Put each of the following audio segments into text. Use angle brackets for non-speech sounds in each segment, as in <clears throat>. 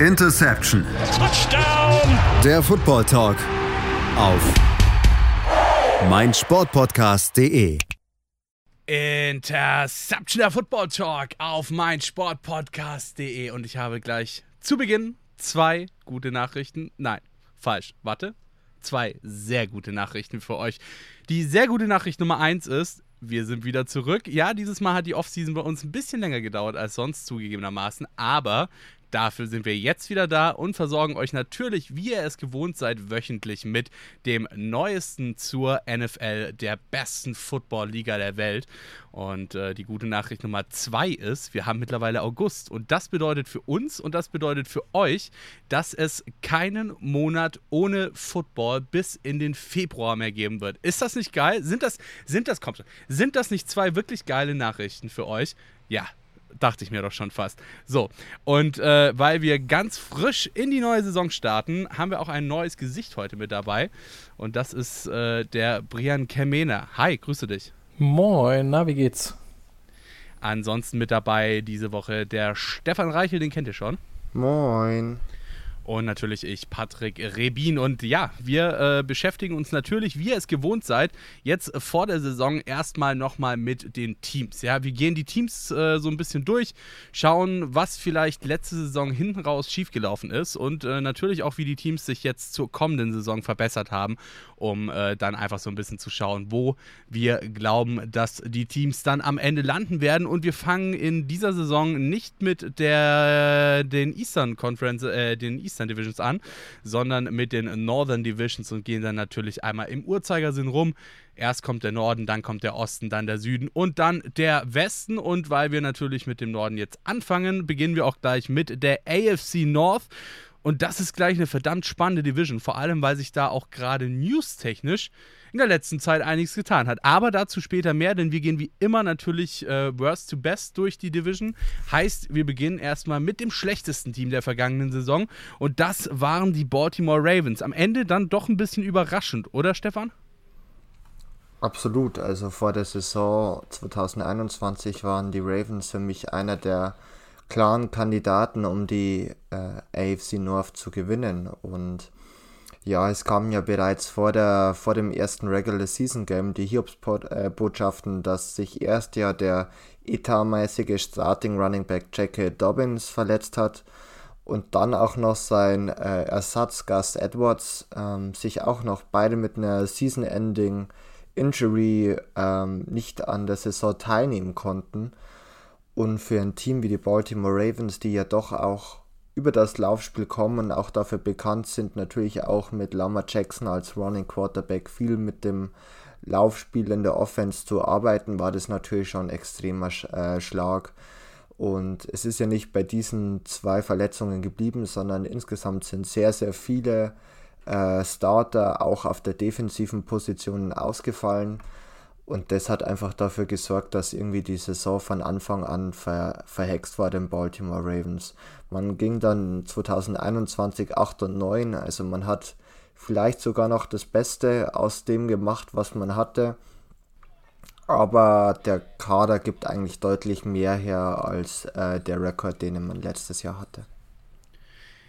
Interception. Touchdown. Der Football Talk auf meinsportpodcast.de. Interception der Football Talk auf meinsportpodcast.de und ich habe gleich zu Beginn zwei gute Nachrichten. Nein, falsch. Warte. Zwei sehr gute Nachrichten für euch. Die sehr gute Nachricht Nummer eins ist, wir sind wieder zurück. Ja, dieses Mal hat die Offseason bei uns ein bisschen länger gedauert als sonst zugegebenermaßen, aber Dafür sind wir jetzt wieder da und versorgen euch natürlich, wie ihr es gewohnt seid, wöchentlich mit dem Neuesten zur NFL, der besten Football-Liga der Welt. Und äh, die gute Nachricht Nummer zwei ist, wir haben mittlerweile August. Und das bedeutet für uns und das bedeutet für euch, dass es keinen Monat ohne Football bis in den Februar mehr geben wird. Ist das nicht geil? Sind das, sind das, kommt, sind das nicht zwei wirklich geile Nachrichten für euch? Ja, dachte ich mir doch schon fast. So, und äh, weil wir ganz frisch in die neue Saison starten, haben wir auch ein neues Gesicht heute mit dabei. Und das ist äh, der Brian Kemena. Hi, grüße dich. Moin, na, wie geht's? Ansonsten mit dabei diese Woche der Stefan Reichel, den kennt ihr schon. Moin und natürlich ich, Patrick Rebin. Und ja, wir äh, beschäftigen uns natürlich, wie ihr es gewohnt seid, jetzt vor der Saison erstmal nochmal mit den Teams. Ja, wir gehen die Teams äh, so ein bisschen durch, schauen, was vielleicht letzte Saison hinten raus schiefgelaufen ist und äh, natürlich auch, wie die Teams sich jetzt zur kommenden Saison verbessert haben, um äh, dann einfach so ein bisschen zu schauen, wo wir glauben, dass die Teams dann am Ende landen werden. Und wir fangen in dieser Saison nicht mit der den Eastern Conference, äh, den Eastern Eastern Divisions an, sondern mit den Northern Divisions und gehen dann natürlich einmal im Uhrzeigersinn rum. Erst kommt der Norden, dann kommt der Osten, dann der Süden und dann der Westen. Und weil wir natürlich mit dem Norden jetzt anfangen, beginnen wir auch gleich mit der AFC North. Und das ist gleich eine verdammt spannende Division, vor allem weil sich da auch gerade newstechnisch in der letzten Zeit einiges getan hat. Aber dazu später mehr, denn wir gehen wie immer natürlich äh, Worst to Best durch die Division. Heißt, wir beginnen erstmal mit dem schlechtesten Team der vergangenen Saison und das waren die Baltimore Ravens. Am Ende dann doch ein bisschen überraschend, oder Stefan? Absolut. Also vor der Saison 2021 waren die Ravens für mich einer der klaren Kandidaten, um die äh, AFC North zu gewinnen. Und ja, es kamen ja bereits vor, der, vor dem ersten Regular Season Game die Hiobs-Botschaften, dass sich erst ja der etatmäßige Starting Running Back J.K. Dobbins verletzt hat und dann auch noch sein äh, Ersatz Gus Edwards ähm, sich auch noch beide mit einer Season-Ending Injury ähm, nicht an der Saison teilnehmen konnten. Und für ein Team wie die Baltimore Ravens, die ja doch auch über das Laufspiel kommen und auch dafür bekannt sind, natürlich auch mit Lama Jackson als Running Quarterback viel mit dem Laufspiel in der Offense zu arbeiten, war das natürlich schon ein extremer äh, Schlag. Und es ist ja nicht bei diesen zwei Verletzungen geblieben, sondern insgesamt sind sehr, sehr viele äh, Starter auch auf der defensiven Position ausgefallen. Und das hat einfach dafür gesorgt, dass irgendwie die Saison von Anfang an ver verhext war den Baltimore Ravens. Man ging dann 2021 8 und 9, also man hat vielleicht sogar noch das Beste aus dem gemacht, was man hatte. Aber der Kader gibt eigentlich deutlich mehr her als äh, der Rekord, den man letztes Jahr hatte.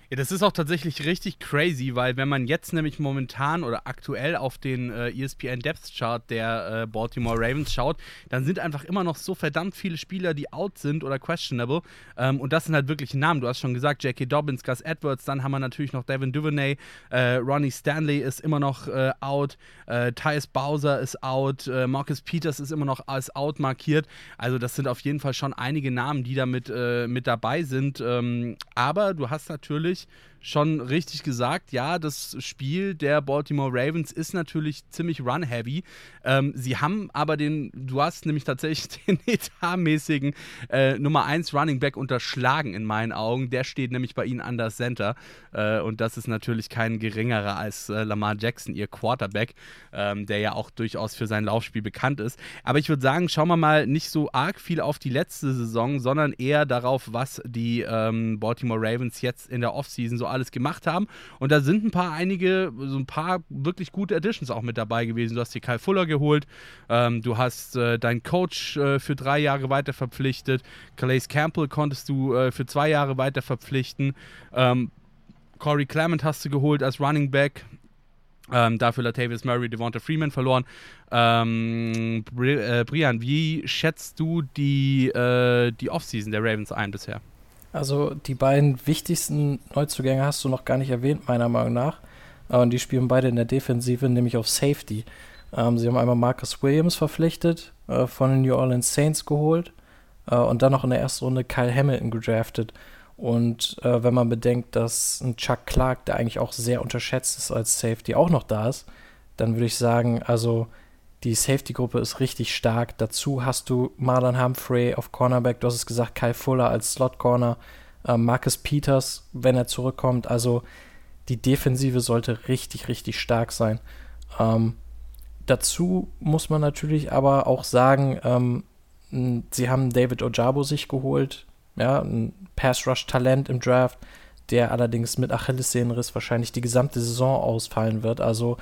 Ja, das ist auch tatsächlich richtig crazy, weil wenn man jetzt nämlich momentan oder aktuell auf den äh, ESPN Depth Chart der äh, Baltimore Ravens schaut, dann sind einfach immer noch so verdammt viele Spieler, die out sind oder questionable. Ähm, und das sind halt wirklich Namen. Du hast schon gesagt, Jackie Dobbins, Gus Edwards, dann haben wir natürlich noch Devin Duvernay, äh, Ronnie Stanley ist immer noch äh, out, äh, Tyus Bowser ist out, äh, Marcus Peters ist immer noch als out markiert. Also das sind auf jeden Fall schon einige Namen, die da mit, äh, mit dabei sind. Ähm, aber du hast natürlich natürlich schon richtig gesagt, ja, das Spiel der Baltimore Ravens ist natürlich ziemlich run-heavy. Ähm, sie haben aber den, du hast nämlich tatsächlich <laughs> den etatmäßigen äh, Nummer 1 Running Back unterschlagen in meinen Augen. Der steht nämlich bei ihnen an der Center. Äh, und das ist natürlich kein geringerer als äh, Lamar Jackson, ihr Quarterback, ähm, der ja auch durchaus für sein Laufspiel bekannt ist. Aber ich würde sagen, schauen wir mal nicht so arg viel auf die letzte Saison, sondern eher darauf, was die ähm, Baltimore Ravens jetzt in der Offseason so alles gemacht haben. Und da sind ein paar einige, so ein paar wirklich gute Additions auch mit dabei gewesen. Du hast dir Kyle Fuller geholt, ähm, du hast äh, deinen Coach äh, für drei Jahre weiter verpflichtet, Calais Campbell konntest du äh, für zwei Jahre weiter verpflichten. Ähm, Corey Clement hast du geholt als Running Back. Ähm, dafür Latavius Murray, Devonta Freeman verloren. Ähm, Bri äh, Brian, wie schätzt du die, äh, die Offseason der Ravens ein bisher? Also die beiden wichtigsten Neuzugänge hast du noch gar nicht erwähnt, meiner Meinung nach. Und die spielen beide in der Defensive, nämlich auf Safety. Ähm, sie haben einmal Marcus Williams verpflichtet, äh, von den New Orleans Saints geholt äh, und dann noch in der ersten Runde Kyle Hamilton gedraftet. Und äh, wenn man bedenkt, dass ein Chuck Clark, der eigentlich auch sehr unterschätzt ist als Safety, auch noch da ist, dann würde ich sagen, also die Safety-Gruppe ist richtig stark. Dazu hast du Marlon Humphrey auf Cornerback, du hast es gesagt, Kyle Fuller als Slot-Corner, äh, Marcus Peters, wenn er zurückkommt. Also die Defensive sollte richtig, richtig stark sein. Ähm, dazu muss man natürlich aber auch sagen, ähm, sie haben David Ojabo sich geholt, ja, ein Pass-Rush-Talent im Draft, der allerdings mit Achillessehnenriss wahrscheinlich die gesamte Saison ausfallen wird. Also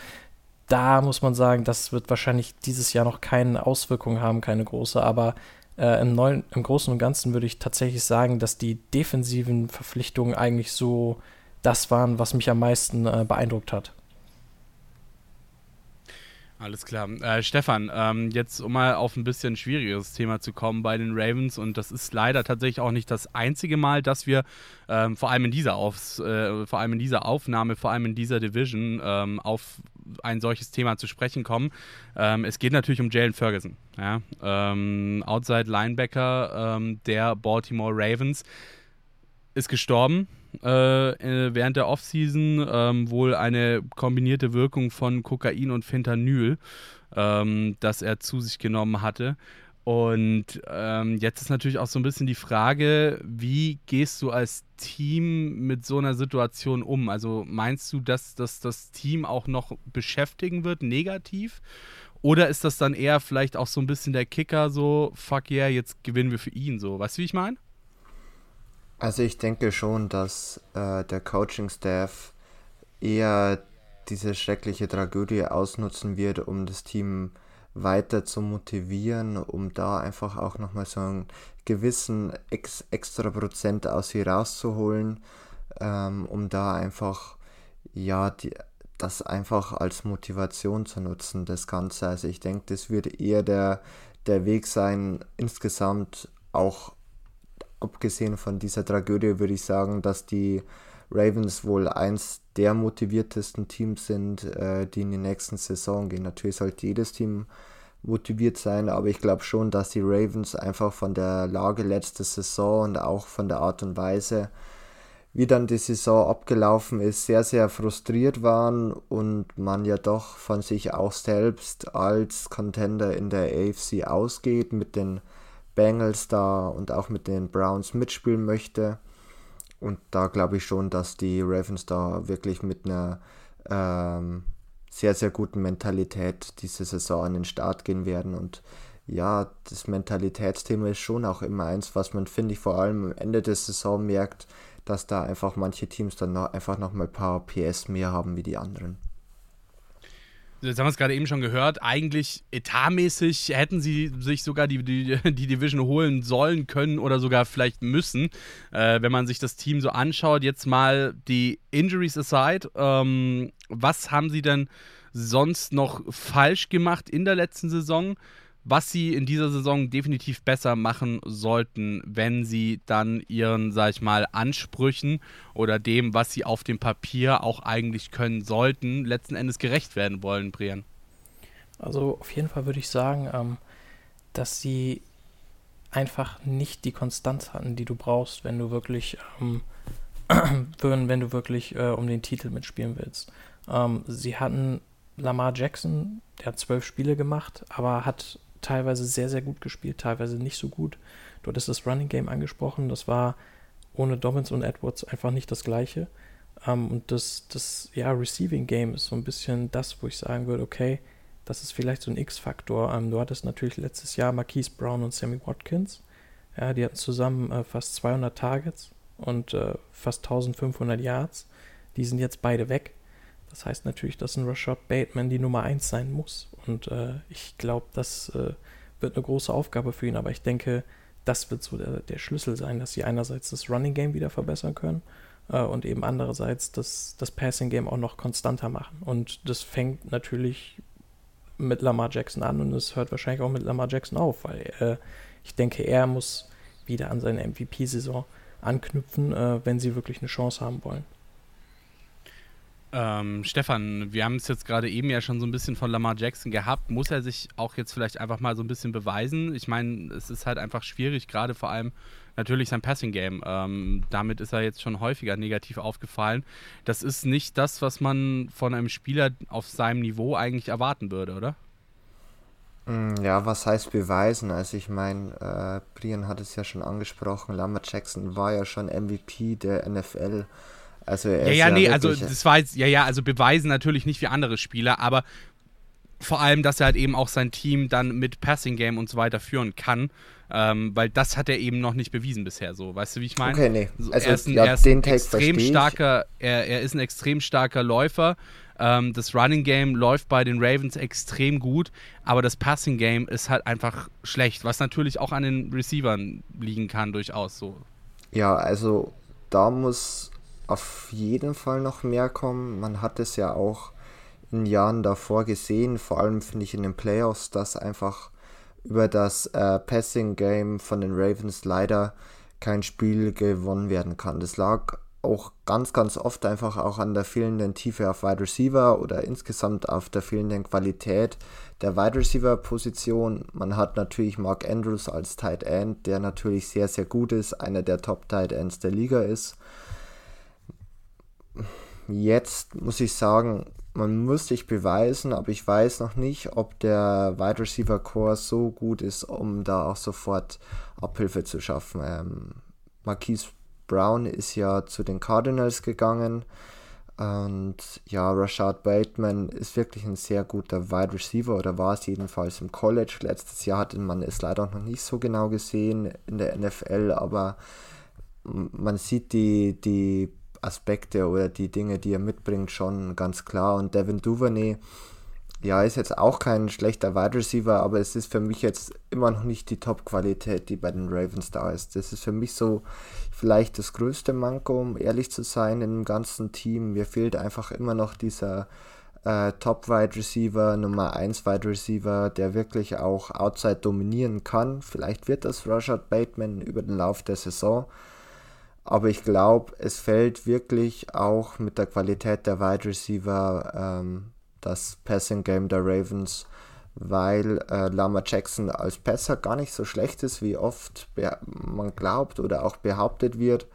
da muss man sagen, das wird wahrscheinlich dieses Jahr noch keine Auswirkungen haben, keine große, aber äh, im, neuen, im Großen und Ganzen würde ich tatsächlich sagen, dass die defensiven Verpflichtungen eigentlich so das waren, was mich am meisten äh, beeindruckt hat. Alles klar. Äh, Stefan, ähm, jetzt um mal auf ein bisschen schwierigeres Thema zu kommen bei den Ravens und das ist leider tatsächlich auch nicht das einzige Mal, dass wir ähm, vor allem in dieser Aufs, äh, vor allem in dieser Aufnahme, vor allem in dieser Division ähm, auf ein solches Thema zu sprechen kommen. Ähm, es geht natürlich um Jalen Ferguson, ja? Ähm, Outside Linebacker ähm, der Baltimore Ravens ist gestorben äh, äh, während der Offseason. Ähm, wohl eine kombinierte Wirkung von Kokain und Fentanyl, ähm, das er zu sich genommen hatte. Und ähm, jetzt ist natürlich auch so ein bisschen die Frage, wie gehst du als Team mit so einer Situation um? Also meinst du, dass, dass das Team auch noch beschäftigen wird, negativ? Oder ist das dann eher vielleicht auch so ein bisschen der Kicker, so, fuck yeah, jetzt gewinnen wir für ihn, so? Weißt du, wie ich meine? Also ich denke schon, dass äh, der Coaching-Staff eher diese schreckliche Tragödie ausnutzen wird, um das Team weiter zu motivieren, um da einfach auch nochmal so einen gewissen ex extra Prozent aus sie rauszuholen, ähm, um da einfach, ja, die, das einfach als Motivation zu nutzen, das Ganze. Also ich denke, das wird eher der, der Weg sein, insgesamt auch abgesehen von dieser Tragödie würde ich sagen, dass die Ravens wohl eins der motiviertesten Teams sind, äh, die in die nächsten Saison gehen. Natürlich sollte jedes Team motiviert sein, aber ich glaube schon, dass die Ravens einfach von der Lage letzte Saison und auch von der Art und Weise, wie dann die Saison abgelaufen ist, sehr, sehr frustriert waren und man ja doch von sich auch selbst als Contender in der AFC ausgeht mit den Bengals da und auch mit den Browns mitspielen möchte. Und da glaube ich schon, dass die Ravens da wirklich mit einer ähm, sehr, sehr guten Mentalität diese Saison an den Start gehen werden. Und ja, das Mentalitätsthema ist schon auch immer eins, was man, finde ich, vor allem am Ende der Saison merkt, dass da einfach manche Teams dann noch, einfach noch mal ein paar PS mehr haben wie die anderen jetzt haben wir es gerade eben schon gehört, eigentlich etatmäßig hätten sie sich sogar die, die, <laughs> die Division holen sollen können oder sogar vielleicht müssen, äh, wenn man sich das Team so anschaut. Jetzt mal die Injuries aside, ähm, was haben sie denn sonst noch falsch gemacht in der letzten Saison? Was sie in dieser Saison definitiv besser machen sollten, wenn sie dann ihren, sag ich mal, Ansprüchen oder dem, was sie auf dem Papier auch eigentlich können sollten, letzten Endes gerecht werden wollen, Brian? Also auf jeden Fall würde ich sagen, ähm, dass sie einfach nicht die Konstanz hatten, die du brauchst, wenn du wirklich, ähm, <clears throat> wenn du wirklich äh, um den Titel mitspielen willst. Ähm, sie hatten Lamar Jackson, der hat zwölf Spiele gemacht, aber hat teilweise sehr, sehr gut gespielt, teilweise nicht so gut. Du hattest das Running Game angesprochen, das war ohne Dobbins und Edwards einfach nicht das gleiche. Um, ähm, und das, das ja, Receiving Game ist so ein bisschen das, wo ich sagen würde, okay, das ist vielleicht so ein X-Faktor. Um, ähm, du hattest natürlich letztes Jahr Marquise Brown und Sammy Watkins. Ja, die hatten zusammen äh, fast 200 Targets und äh, fast 1500 Yards. Die sind jetzt beide weg. Das heißt natürlich, dass ein Rashad Bateman die Nummer 1 sein muss. Und äh, ich glaube, das äh, wird eine große Aufgabe für ihn. Aber ich denke, das wird so der, der Schlüssel sein, dass sie einerseits das Running Game wieder verbessern können äh, und eben andererseits das, das Passing Game auch noch konstanter machen. Und das fängt natürlich mit Lamar Jackson an und es hört wahrscheinlich auch mit Lamar Jackson auf, weil äh, ich denke, er muss wieder an seine MVP-Saison anknüpfen, äh, wenn sie wirklich eine Chance haben wollen. Ähm, Stefan, wir haben es jetzt gerade eben ja schon so ein bisschen von Lamar Jackson gehabt. Muss er sich auch jetzt vielleicht einfach mal so ein bisschen beweisen? Ich meine, es ist halt einfach schwierig, gerade vor allem natürlich sein Passing Game. Ähm, damit ist er jetzt schon häufiger negativ aufgefallen. Das ist nicht das, was man von einem Spieler auf seinem Niveau eigentlich erwarten würde, oder? Mm, ja, was heißt beweisen? Also ich meine, äh, Brian hat es ja schon angesprochen, Lamar Jackson war ja schon MVP der NFL. Also er ja, ja, ja, nee, also das war jetzt, ja, ja, also beweisen natürlich nicht wie andere Spieler, aber vor allem, dass er halt eben auch sein Team dann mit Passing Game und so weiter führen kann. Ähm, weil das hat er eben noch nicht bewiesen bisher, so, weißt du, wie ich meine? Okay, nee. Also, er ist ein, ja, er ist ein extrem starker, er, er ist ein extrem starker Läufer. Ähm, das Running Game läuft bei den Ravens extrem gut, aber das Passing Game ist halt einfach schlecht, was natürlich auch an den Receivern liegen kann, durchaus so. Ja, also da muss auf jeden Fall noch mehr kommen. Man hat es ja auch in Jahren davor gesehen, vor allem finde ich in den Playoffs, dass einfach über das äh, Passing Game von den Ravens leider kein Spiel gewonnen werden kann. Das lag auch ganz, ganz oft einfach auch an der fehlenden Tiefe auf Wide Receiver oder insgesamt auf der fehlenden Qualität der Wide Receiver Position. Man hat natürlich Mark Andrews als Tight End, der natürlich sehr, sehr gut ist, einer der Top Tight Ends der Liga ist jetzt muss ich sagen, man muss sich beweisen, aber ich weiß noch nicht, ob der Wide Receiver Core so gut ist, um da auch sofort Abhilfe zu schaffen. Ähm, Marquise Brown ist ja zu den Cardinals gegangen und ja, Rashad Bateman ist wirklich ein sehr guter Wide Receiver oder war es jedenfalls im College. Letztes Jahr hatte man es leider noch nicht so genau gesehen in der NFL, aber man sieht die, die Aspekte oder die Dinge, die er mitbringt, schon ganz klar. Und Devin Duvernay, ja, ist jetzt auch kein schlechter Wide Receiver, aber es ist für mich jetzt immer noch nicht die Top-Qualität, die bei den Ravens da ist. Das ist für mich so vielleicht das größte Manko, um ehrlich zu sein, im ganzen Team. Mir fehlt einfach immer noch dieser äh, Top-Wide Receiver, Nummer 1 Wide Receiver, der wirklich auch Outside dominieren kann. Vielleicht wird das Rashad Bateman über den Lauf der Saison. Aber ich glaube, es fällt wirklich auch mit der Qualität der Wide Receiver ähm, das Passing Game der Ravens, weil äh, Lama Jackson als Passer gar nicht so schlecht ist, wie oft man glaubt oder auch behauptet wird.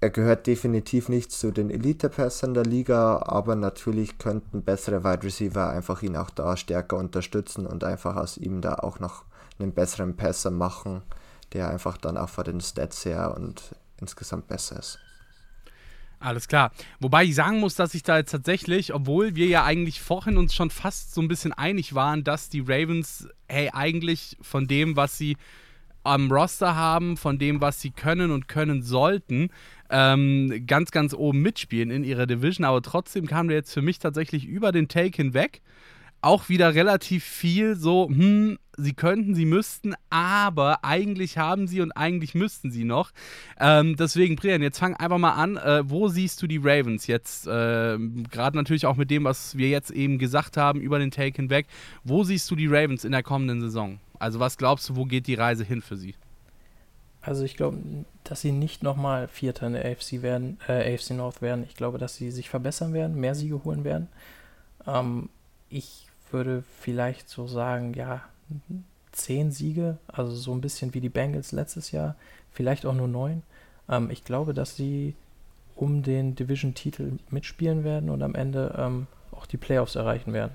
Er gehört definitiv nicht zu den Elite-Passern der Liga, aber natürlich könnten bessere Wide Receiver einfach ihn auch da stärker unterstützen und einfach aus ihm da auch noch einen besseren Passer machen der einfach dann auch von den Stats her und insgesamt besser ist. Alles klar. Wobei ich sagen muss, dass ich da jetzt tatsächlich, obwohl wir ja eigentlich vorhin uns schon fast so ein bisschen einig waren, dass die Ravens, hey, eigentlich von dem, was sie am Roster haben, von dem, was sie können und können sollten, ähm, ganz, ganz oben mitspielen in ihrer Division. Aber trotzdem kam der jetzt für mich tatsächlich über den Take hinweg auch wieder relativ viel so, hm, sie könnten, sie müssten, aber eigentlich haben sie und eigentlich müssten sie noch. Ähm, deswegen, Brian, jetzt fang einfach mal an. Äh, wo siehst du die Ravens jetzt? Äh, Gerade natürlich auch mit dem, was wir jetzt eben gesagt haben über den Take hinweg. Wo siehst du die Ravens in der kommenden Saison? Also, was glaubst du, wo geht die Reise hin für sie? Also ich glaube, dass sie nicht nochmal Vierter in der AFC werden, äh, AFC North werden. Ich glaube, dass sie sich verbessern werden, mehr Siege holen werden. Ähm, ich würde vielleicht so sagen, ja, zehn Siege, also so ein bisschen wie die Bengals letztes Jahr, vielleicht auch nur neun. Ähm, ich glaube, dass sie um den Division-Titel mitspielen werden und am Ende ähm, auch die Playoffs erreichen werden.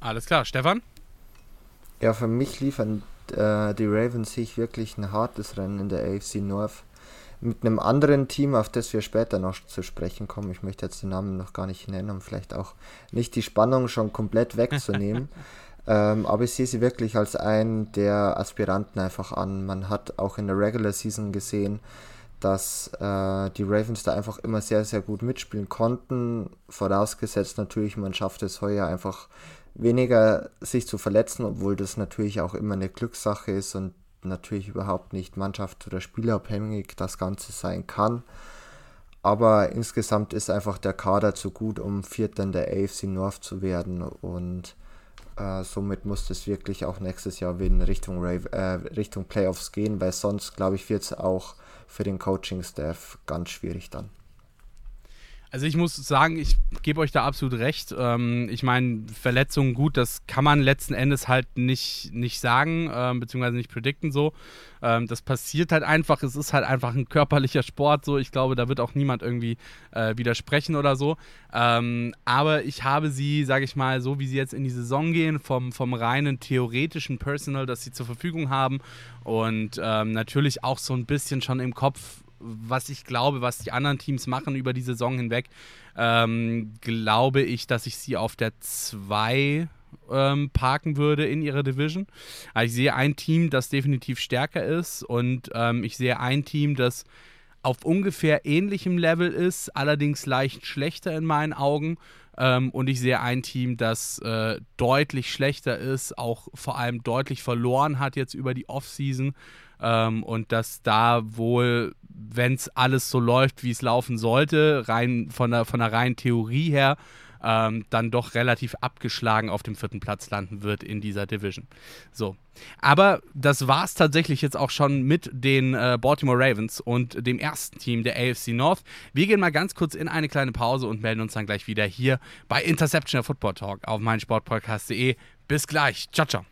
Alles klar, Stefan? Ja, für mich liefern äh, die Ravens sich wirklich ein hartes Rennen in der AFC North mit einem anderen Team, auf das wir später noch zu sprechen kommen. Ich möchte jetzt den Namen noch gar nicht nennen, um vielleicht auch nicht die Spannung schon komplett wegzunehmen. <laughs> Ähm, aber ich sehe sie wirklich als einen der Aspiranten einfach an. Man hat auch in der Regular Season gesehen, dass äh, die Ravens da einfach immer sehr, sehr gut mitspielen konnten. Vorausgesetzt natürlich, man schafft es heuer einfach weniger sich zu verletzen, obwohl das natürlich auch immer eine Glückssache ist und natürlich überhaupt nicht Mannschaft- oder Spielerabhängig das Ganze sein kann. Aber insgesamt ist einfach der Kader zu gut, um Vierter in der AFC North zu werden und äh, somit muss es wirklich auch nächstes Jahr in Richtung, äh, Richtung Playoffs gehen, weil sonst, glaube ich, wird es auch für den Coaching-Staff ganz schwierig dann. Also ich muss sagen, ich gebe euch da absolut recht. Ähm, ich meine, Verletzungen gut, das kann man letzten Endes halt nicht, nicht sagen, ähm, beziehungsweise nicht predikten so. Ähm, das passiert halt einfach. Es ist halt einfach ein körperlicher Sport so. Ich glaube, da wird auch niemand irgendwie äh, widersprechen oder so. Ähm, aber ich habe sie, sage ich mal, so wie sie jetzt in die Saison gehen, vom, vom reinen theoretischen Personal, das sie zur Verfügung haben und ähm, natürlich auch so ein bisschen schon im Kopf was ich glaube, was die anderen Teams machen über die Saison hinweg, ähm, glaube ich, dass ich sie auf der 2 ähm, parken würde in ihrer Division. Also ich sehe ein Team, das definitiv stärker ist und ähm, ich sehe ein Team, das auf ungefähr ähnlichem Level ist, allerdings leicht schlechter in meinen Augen. Ähm, und ich sehe ein Team, das äh, deutlich schlechter ist, auch vor allem deutlich verloren hat jetzt über die Offseason ähm, und dass da wohl, wenn es alles so läuft, wie es laufen sollte, rein von der, von der reinen Theorie her, ähm, dann doch relativ abgeschlagen auf dem vierten Platz landen wird in dieser Division. So. Aber das war es tatsächlich jetzt auch schon mit den äh, Baltimore Ravens und dem ersten Team der AFC North. Wir gehen mal ganz kurz in eine kleine Pause und melden uns dann gleich wieder hier bei Interception der Football Talk auf meinsportpodcast.de. Bis gleich. Ciao, ciao.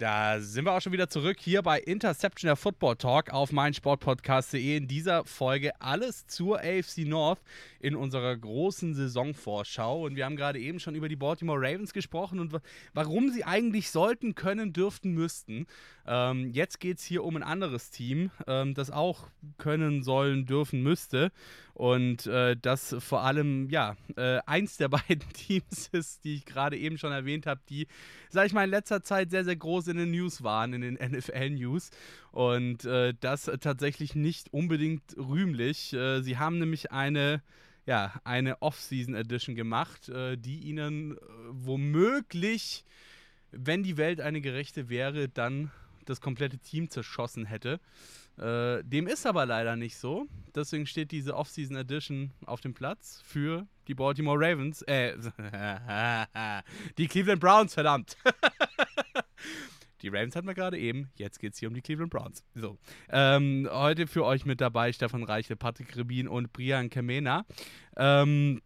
Da sind wir auch schon wieder zurück hier bei Interception der Football Talk auf meinsportpodcast.de. In dieser Folge alles zur AFC North in unserer großen Saisonvorschau. Und wir haben gerade eben schon über die Baltimore Ravens gesprochen und warum sie eigentlich sollten, können, dürften, müssten. Ähm, jetzt geht es hier um ein anderes Team, ähm, das auch können, sollen, dürfen, müsste. Und äh, das vor allem, ja, äh, eins der <laughs> beiden Teams ist, die ich gerade eben schon erwähnt habe, die, sag ich mal, in letzter Zeit sehr, sehr groß in den News waren, in den <laughs> NFL-News. Und äh, das tatsächlich nicht unbedingt rühmlich. Äh, sie haben nämlich eine ja, eine Off-Season Edition gemacht, äh, die ihnen äh, womöglich, wenn die Welt eine gerechte wäre, dann das komplette Team zerschossen hätte. Äh, dem ist aber leider nicht so. Deswegen steht diese Off-Season Edition auf dem Platz für die Baltimore Ravens. Äh, <laughs> die Cleveland Browns, verdammt. <laughs> Die Ravens hatten wir gerade eben. Jetzt geht es hier um die Cleveland Browns. So. Ähm, heute für euch mit dabei Stefan Reiche, Patrick Rebin und Brian Kamena. Ähm,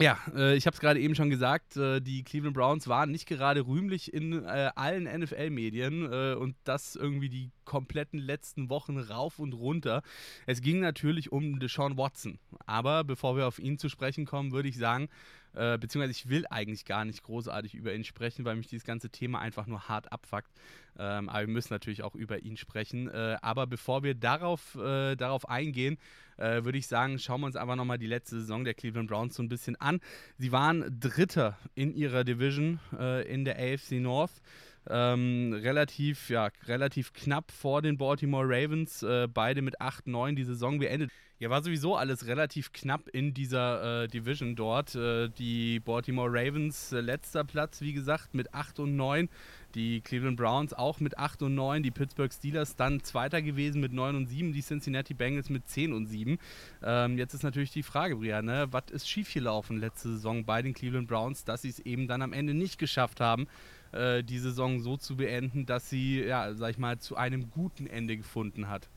ja, äh, ich habe es gerade eben schon gesagt, äh, die Cleveland Browns waren nicht gerade rühmlich in äh, allen NFL-Medien äh, und das irgendwie die kompletten letzten Wochen rauf und runter. Es ging natürlich um Deshaun Watson, aber bevor wir auf ihn zu sprechen kommen, würde ich sagen, äh, beziehungsweise ich will eigentlich gar nicht großartig über ihn sprechen, weil mich dieses ganze Thema einfach nur hart abfuckt. Ähm, aber wir müssen natürlich auch über ihn sprechen. Äh, aber bevor wir darauf, äh, darauf eingehen, äh, würde ich sagen, schauen wir uns einfach nochmal die letzte Saison der Cleveland Browns so ein bisschen an. Sie waren Dritter in ihrer Division äh, in der AFC North. Ähm, relativ, ja, relativ knapp vor den Baltimore Ravens, äh, beide mit 8-9 die Saison beendet. Ja, war sowieso alles relativ knapp in dieser äh, Division dort. Äh, die Baltimore Ravens äh, letzter Platz, wie gesagt, mit 8 und 9. Die Cleveland Browns auch mit 8 und 9. Die Pittsburgh Steelers dann Zweiter gewesen mit 9 und 7. Die Cincinnati Bengals mit 10 und 7. Ähm, jetzt ist natürlich die Frage, Brian, ne? was ist schiefgelaufen letzte Saison bei den Cleveland Browns, dass sie es eben dann am Ende nicht geschafft haben, äh, die Saison so zu beenden, dass sie, ja, sag ich mal, zu einem guten Ende gefunden hat?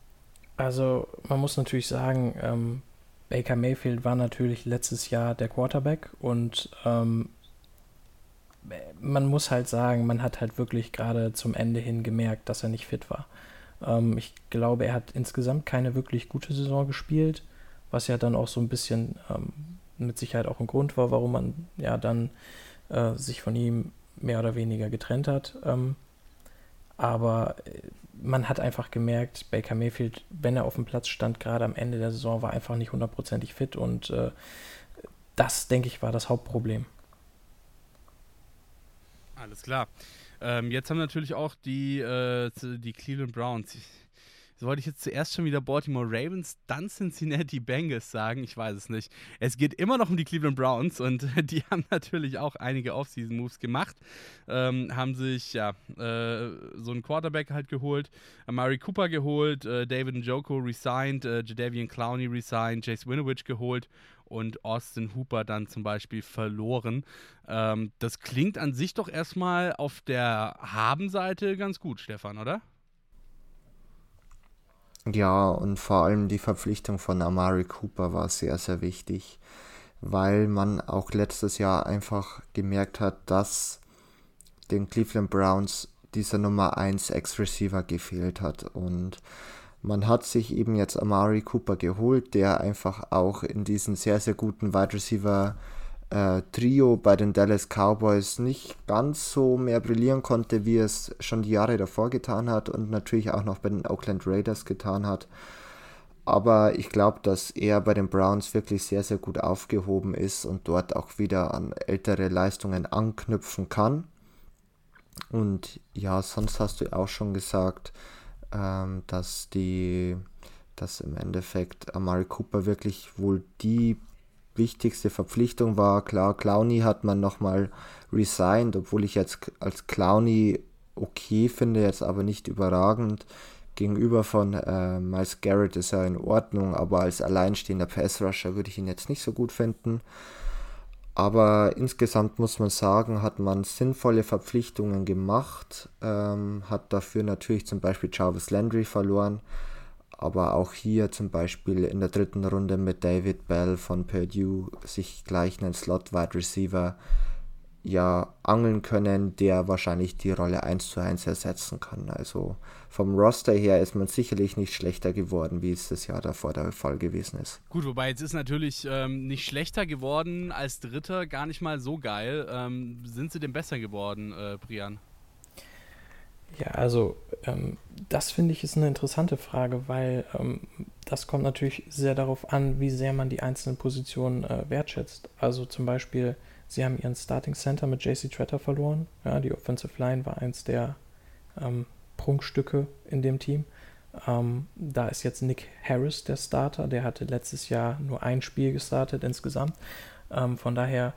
Also man muss natürlich sagen, ähm, Baker Mayfield war natürlich letztes Jahr der Quarterback und ähm, man muss halt sagen, man hat halt wirklich gerade zum Ende hin gemerkt, dass er nicht fit war. Ähm, ich glaube, er hat insgesamt keine wirklich gute Saison gespielt, was ja dann auch so ein bisschen ähm, mit Sicherheit auch ein Grund war, warum man ja dann äh, sich von ihm mehr oder weniger getrennt hat. Ähm, aber äh, man hat einfach gemerkt, Baker Mayfield, wenn er auf dem Platz stand, gerade am Ende der Saison, war einfach nicht hundertprozentig fit und äh, das, denke ich, war das Hauptproblem. Alles klar. Ähm, jetzt haben natürlich auch die, äh, die Cleveland Browns so wollte ich jetzt zuerst schon wieder Baltimore Ravens, dann Cincinnati Bengals sagen. Ich weiß es nicht. Es geht immer noch um die Cleveland Browns und <laughs> die haben natürlich auch einige Offseason-Moves gemacht. Ähm, haben sich ja äh, so einen Quarterback halt geholt, Amari Cooper geholt, äh, David Njoko resigned, äh, Jadavian Clowney resigned, Chase Winovich geholt und Austin Hooper dann zum Beispiel verloren. Ähm, das klingt an sich doch erstmal auf der Habenseite ganz gut, Stefan, oder? Ja, und vor allem die Verpflichtung von Amari Cooper war sehr, sehr wichtig, weil man auch letztes Jahr einfach gemerkt hat, dass den Cleveland Browns dieser Nummer 1 Ex-Receiver gefehlt hat. Und man hat sich eben jetzt Amari Cooper geholt, der einfach auch in diesen sehr, sehr guten Wide Receiver äh, Trio bei den Dallas Cowboys nicht ganz so mehr brillieren konnte, wie es schon die Jahre davor getan hat und natürlich auch noch bei den Oakland Raiders getan hat. Aber ich glaube, dass er bei den Browns wirklich sehr, sehr gut aufgehoben ist und dort auch wieder an ältere Leistungen anknüpfen kann. Und ja, sonst hast du auch schon gesagt, ähm, dass die, dass im Endeffekt Amari Cooper wirklich wohl die wichtigste Verpflichtung war. Klar, Clowny hat man nochmal resigned, obwohl ich jetzt als Clowny okay finde, jetzt aber nicht überragend. Gegenüber von äh, Miles Garrett ist er in Ordnung, aber als alleinstehender Pass-Rusher würde ich ihn jetzt nicht so gut finden. Aber insgesamt muss man sagen, hat man sinnvolle Verpflichtungen gemacht, ähm, hat dafür natürlich zum Beispiel Jarvis Landry verloren, aber auch hier zum Beispiel in der dritten Runde mit David Bell von Purdue sich gleich einen Slot-Wide Receiver ja angeln können, der wahrscheinlich die Rolle 1 zu 1 ersetzen kann. Also vom Roster her ist man sicherlich nicht schlechter geworden, wie es das Jahr davor der Fall gewesen ist. Gut, wobei jetzt ist natürlich ähm, nicht schlechter geworden als Dritter, gar nicht mal so geil. Ähm, sind sie denn besser geworden, äh, Brian? Ja, also ähm, das finde ich ist eine interessante Frage, weil ähm, das kommt natürlich sehr darauf an, wie sehr man die einzelnen Positionen äh, wertschätzt. Also zum Beispiel, sie haben ihren Starting Center mit JC Tretter verloren. Ja, die Offensive Line war eins der ähm, Prunkstücke in dem Team. Ähm, da ist jetzt Nick Harris der Starter, der hatte letztes Jahr nur ein Spiel gestartet insgesamt. Ähm, von daher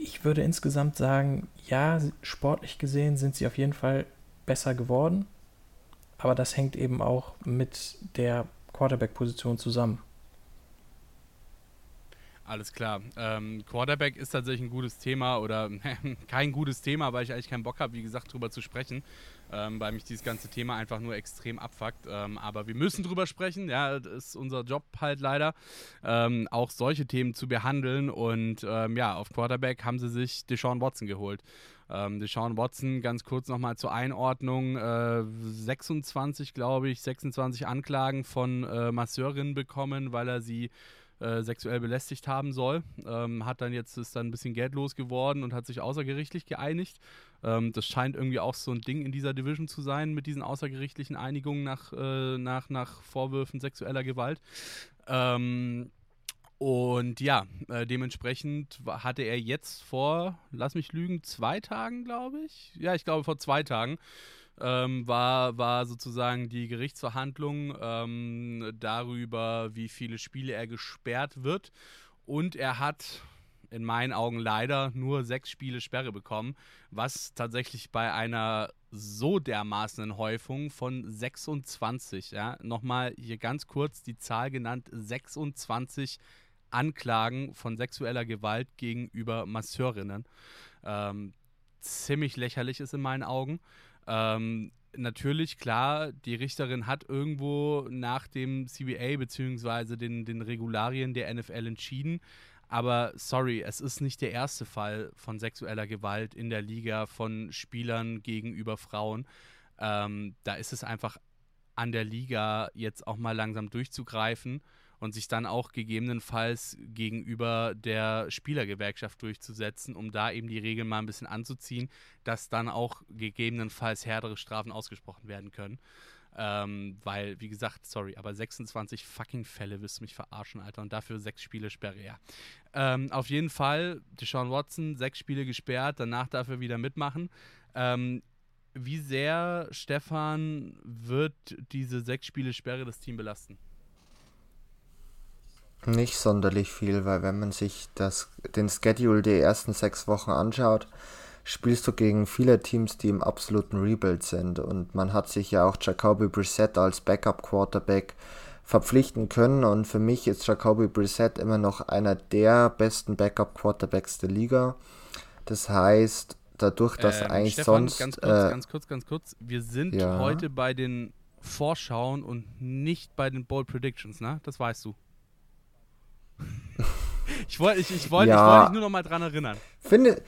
ich würde insgesamt sagen, ja, sportlich gesehen sind sie auf jeden Fall besser geworden, aber das hängt eben auch mit der Quarterback-Position zusammen. Alles klar. Ähm, Quarterback ist tatsächlich ein gutes Thema oder <laughs> kein gutes Thema, weil ich eigentlich keinen Bock habe, wie gesagt, darüber zu sprechen, ähm, weil mich dieses ganze Thema einfach nur extrem abfuckt. Ähm, aber wir müssen drüber sprechen, ja, das ist unser Job halt leider, ähm, auch solche Themen zu behandeln. Und ähm, ja, auf Quarterback haben sie sich Deshaun Watson geholt. Ähm, Deshaun Watson, ganz kurz nochmal zur Einordnung, äh, 26, glaube ich, 26 Anklagen von äh, Masseurinnen bekommen, weil er sie äh, sexuell belästigt haben soll. Ähm, hat dann jetzt ist dann ein bisschen geldlos geworden und hat sich außergerichtlich geeinigt. Ähm, das scheint irgendwie auch so ein Ding in dieser Division zu sein mit diesen außergerichtlichen Einigungen nach, äh, nach, nach Vorwürfen sexueller Gewalt. Ähm, und ja, äh, dementsprechend hatte er jetzt vor, lass mich lügen, zwei Tagen, glaube ich. Ja, ich glaube vor zwei Tagen ähm, war, war sozusagen die Gerichtsverhandlung ähm, darüber, wie viele Spiele er gesperrt wird. Und er hat in meinen Augen leider nur sechs Spiele Sperre bekommen, was tatsächlich bei einer so dermaßenen Häufung von 26, ja, nochmal hier ganz kurz die Zahl genannt, 26 Anklagen von sexueller Gewalt gegenüber Masseurinnen. Ähm, ziemlich lächerlich ist in meinen Augen. Ähm, natürlich, klar, die Richterin hat irgendwo nach dem CBA bzw. Den, den Regularien der NFL entschieden. Aber sorry, es ist nicht der erste Fall von sexueller Gewalt in der Liga von Spielern gegenüber Frauen. Ähm, da ist es einfach an der Liga jetzt auch mal langsam durchzugreifen und sich dann auch gegebenenfalls gegenüber der Spielergewerkschaft durchzusetzen, um da eben die Regeln mal ein bisschen anzuziehen, dass dann auch gegebenenfalls härtere Strafen ausgesprochen werden können. Ähm, weil, wie gesagt, sorry, aber 26 fucking Fälle wirst du mich verarschen, Alter. Und dafür sechs Spiele Sperre, ja. Ähm, auf jeden Fall, Deshaun Watson, sechs Spiele gesperrt, danach dafür wieder mitmachen. Ähm, wie sehr, Stefan, wird diese sechs Spiele Sperre das Team belasten? Nicht sonderlich viel, weil wenn man sich das, den Schedule der ersten sechs Wochen anschaut, spielst du gegen viele Teams, die im absoluten Rebuild sind. Und man hat sich ja auch Jacoby Brissett als Backup-Quarterback verpflichten können. Und für mich ist Jacoby Brissett immer noch einer der besten Backup-Quarterbacks der Liga. Das heißt, dadurch, dass ähm, eigentlich Stefan, sonst. Ganz kurz, äh, ganz kurz, ganz kurz. Wir sind ja. heute bei den Vorschauen und nicht bei den Bold Predictions, ne? Das weißt du. Ich wollte ich, ich wollt, ja. wollt dich nur noch mal dran erinnern. Finde,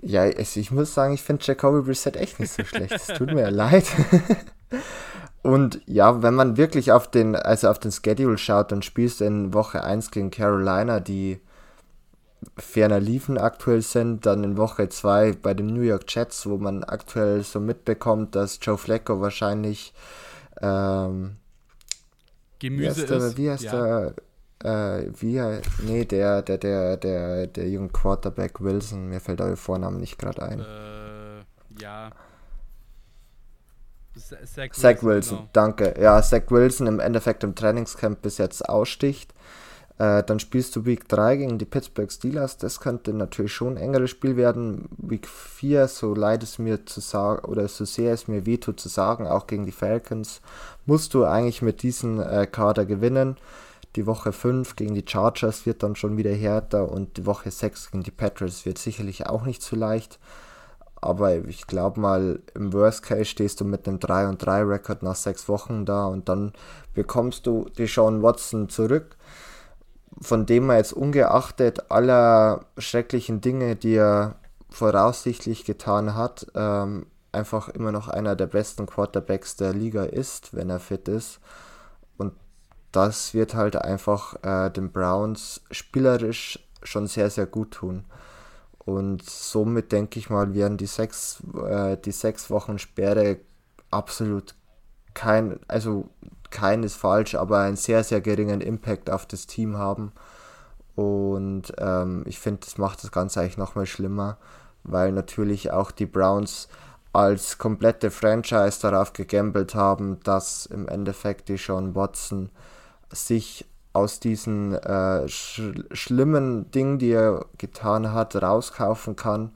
ja, ich muss sagen, ich finde Jacoby Brissett echt nicht so schlecht. Es tut mir leid. <laughs> Und ja, wenn man wirklich auf den, also auf den Schedule schaut, dann spielst du in Woche 1 gegen Carolina, die ferner liefen aktuell sind, dann in Woche 2 bei den New York Jets, wo man aktuell so mitbekommt, dass Joe Flacco wahrscheinlich ähm, Gemüse wie heißt ist. wie heißt ja. der äh, wie, nee, der, der, der, der, der junge Quarterback Wilson, mir fällt euer Vorname nicht gerade ein. Äh, ja. Zach, Zach Wilson, Wilson genau. danke. Ja, Zach Wilson im Endeffekt im Trainingscamp bis jetzt aussticht. Äh, dann spielst du Week 3 gegen die Pittsburgh Steelers. Das könnte natürlich schon ein engeres Spiel werden. Week 4, so leid es mir zu sagen, oder so sehr es mir wehtut zu sagen, auch gegen die Falcons, musst du eigentlich mit diesem äh, Kader gewinnen. Die Woche 5 gegen die Chargers wird dann schon wieder härter und die Woche 6 gegen die Patriots wird sicherlich auch nicht so leicht. Aber ich glaube mal, im Worst Case stehst du mit einem 3 und 3 Rekord nach 6 Wochen da und dann bekommst du die Sean Watson zurück, von dem er jetzt ungeachtet aller schrecklichen Dinge, die er voraussichtlich getan hat, ähm, einfach immer noch einer der besten Quarterbacks der Liga ist, wenn er fit ist das wird halt einfach äh, den Browns spielerisch schon sehr, sehr gut tun. Und somit denke ich mal, werden die sechs, äh, die sechs Wochen Sperre absolut kein, also kein ist falsch, aber einen sehr, sehr geringen Impact auf das Team haben. Und ähm, ich finde, das macht das Ganze eigentlich nochmal schlimmer, weil natürlich auch die Browns als komplette Franchise darauf gegambelt haben, dass im Endeffekt die Sean Watson sich aus diesen äh, sch schlimmen Dingen, die er getan hat, rauskaufen kann.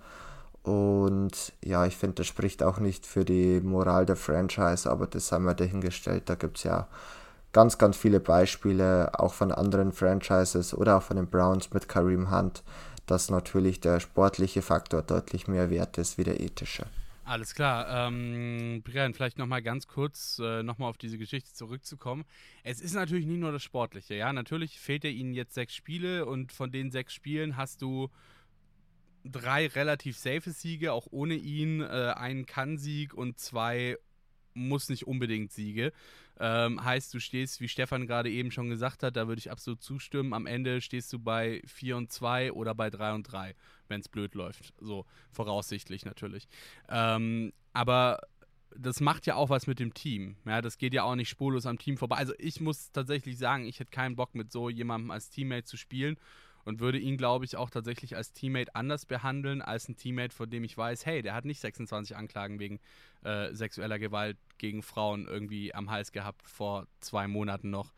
Und ja, ich finde, das spricht auch nicht für die Moral der Franchise, aber das haben wir dahingestellt. Da gibt es ja ganz, ganz viele Beispiele, auch von anderen Franchises oder auch von den Browns mit Kareem Hunt, dass natürlich der sportliche Faktor deutlich mehr wert ist wie der ethische. Alles klar. Ähm, Brian, vielleicht nochmal ganz kurz äh, nochmal auf diese Geschichte zurückzukommen. Es ist natürlich nicht nur das Sportliche, ja. Natürlich fehlt er ihnen jetzt sechs Spiele und von den sechs Spielen hast du drei relativ safe Siege, auch ohne ihn, äh, einen Kann-Sieg und zwei muss nicht unbedingt Siege. Ähm, heißt, du stehst, wie Stefan gerade eben schon gesagt hat, da würde ich absolut zustimmen. Am Ende stehst du bei 4 und 2 oder bei 3 und 3, wenn es blöd läuft. So, voraussichtlich natürlich. Ähm, aber das macht ja auch was mit dem Team. Ja, das geht ja auch nicht spurlos am Team vorbei. Also ich muss tatsächlich sagen, ich hätte keinen Bock mit so jemandem als Teammate zu spielen und würde ihn, glaube ich, auch tatsächlich als Teammate anders behandeln als ein Teammate, von dem ich weiß, hey, der hat nicht 26 Anklagen wegen äh, sexueller Gewalt gegen Frauen irgendwie am Hals gehabt vor zwei Monaten noch.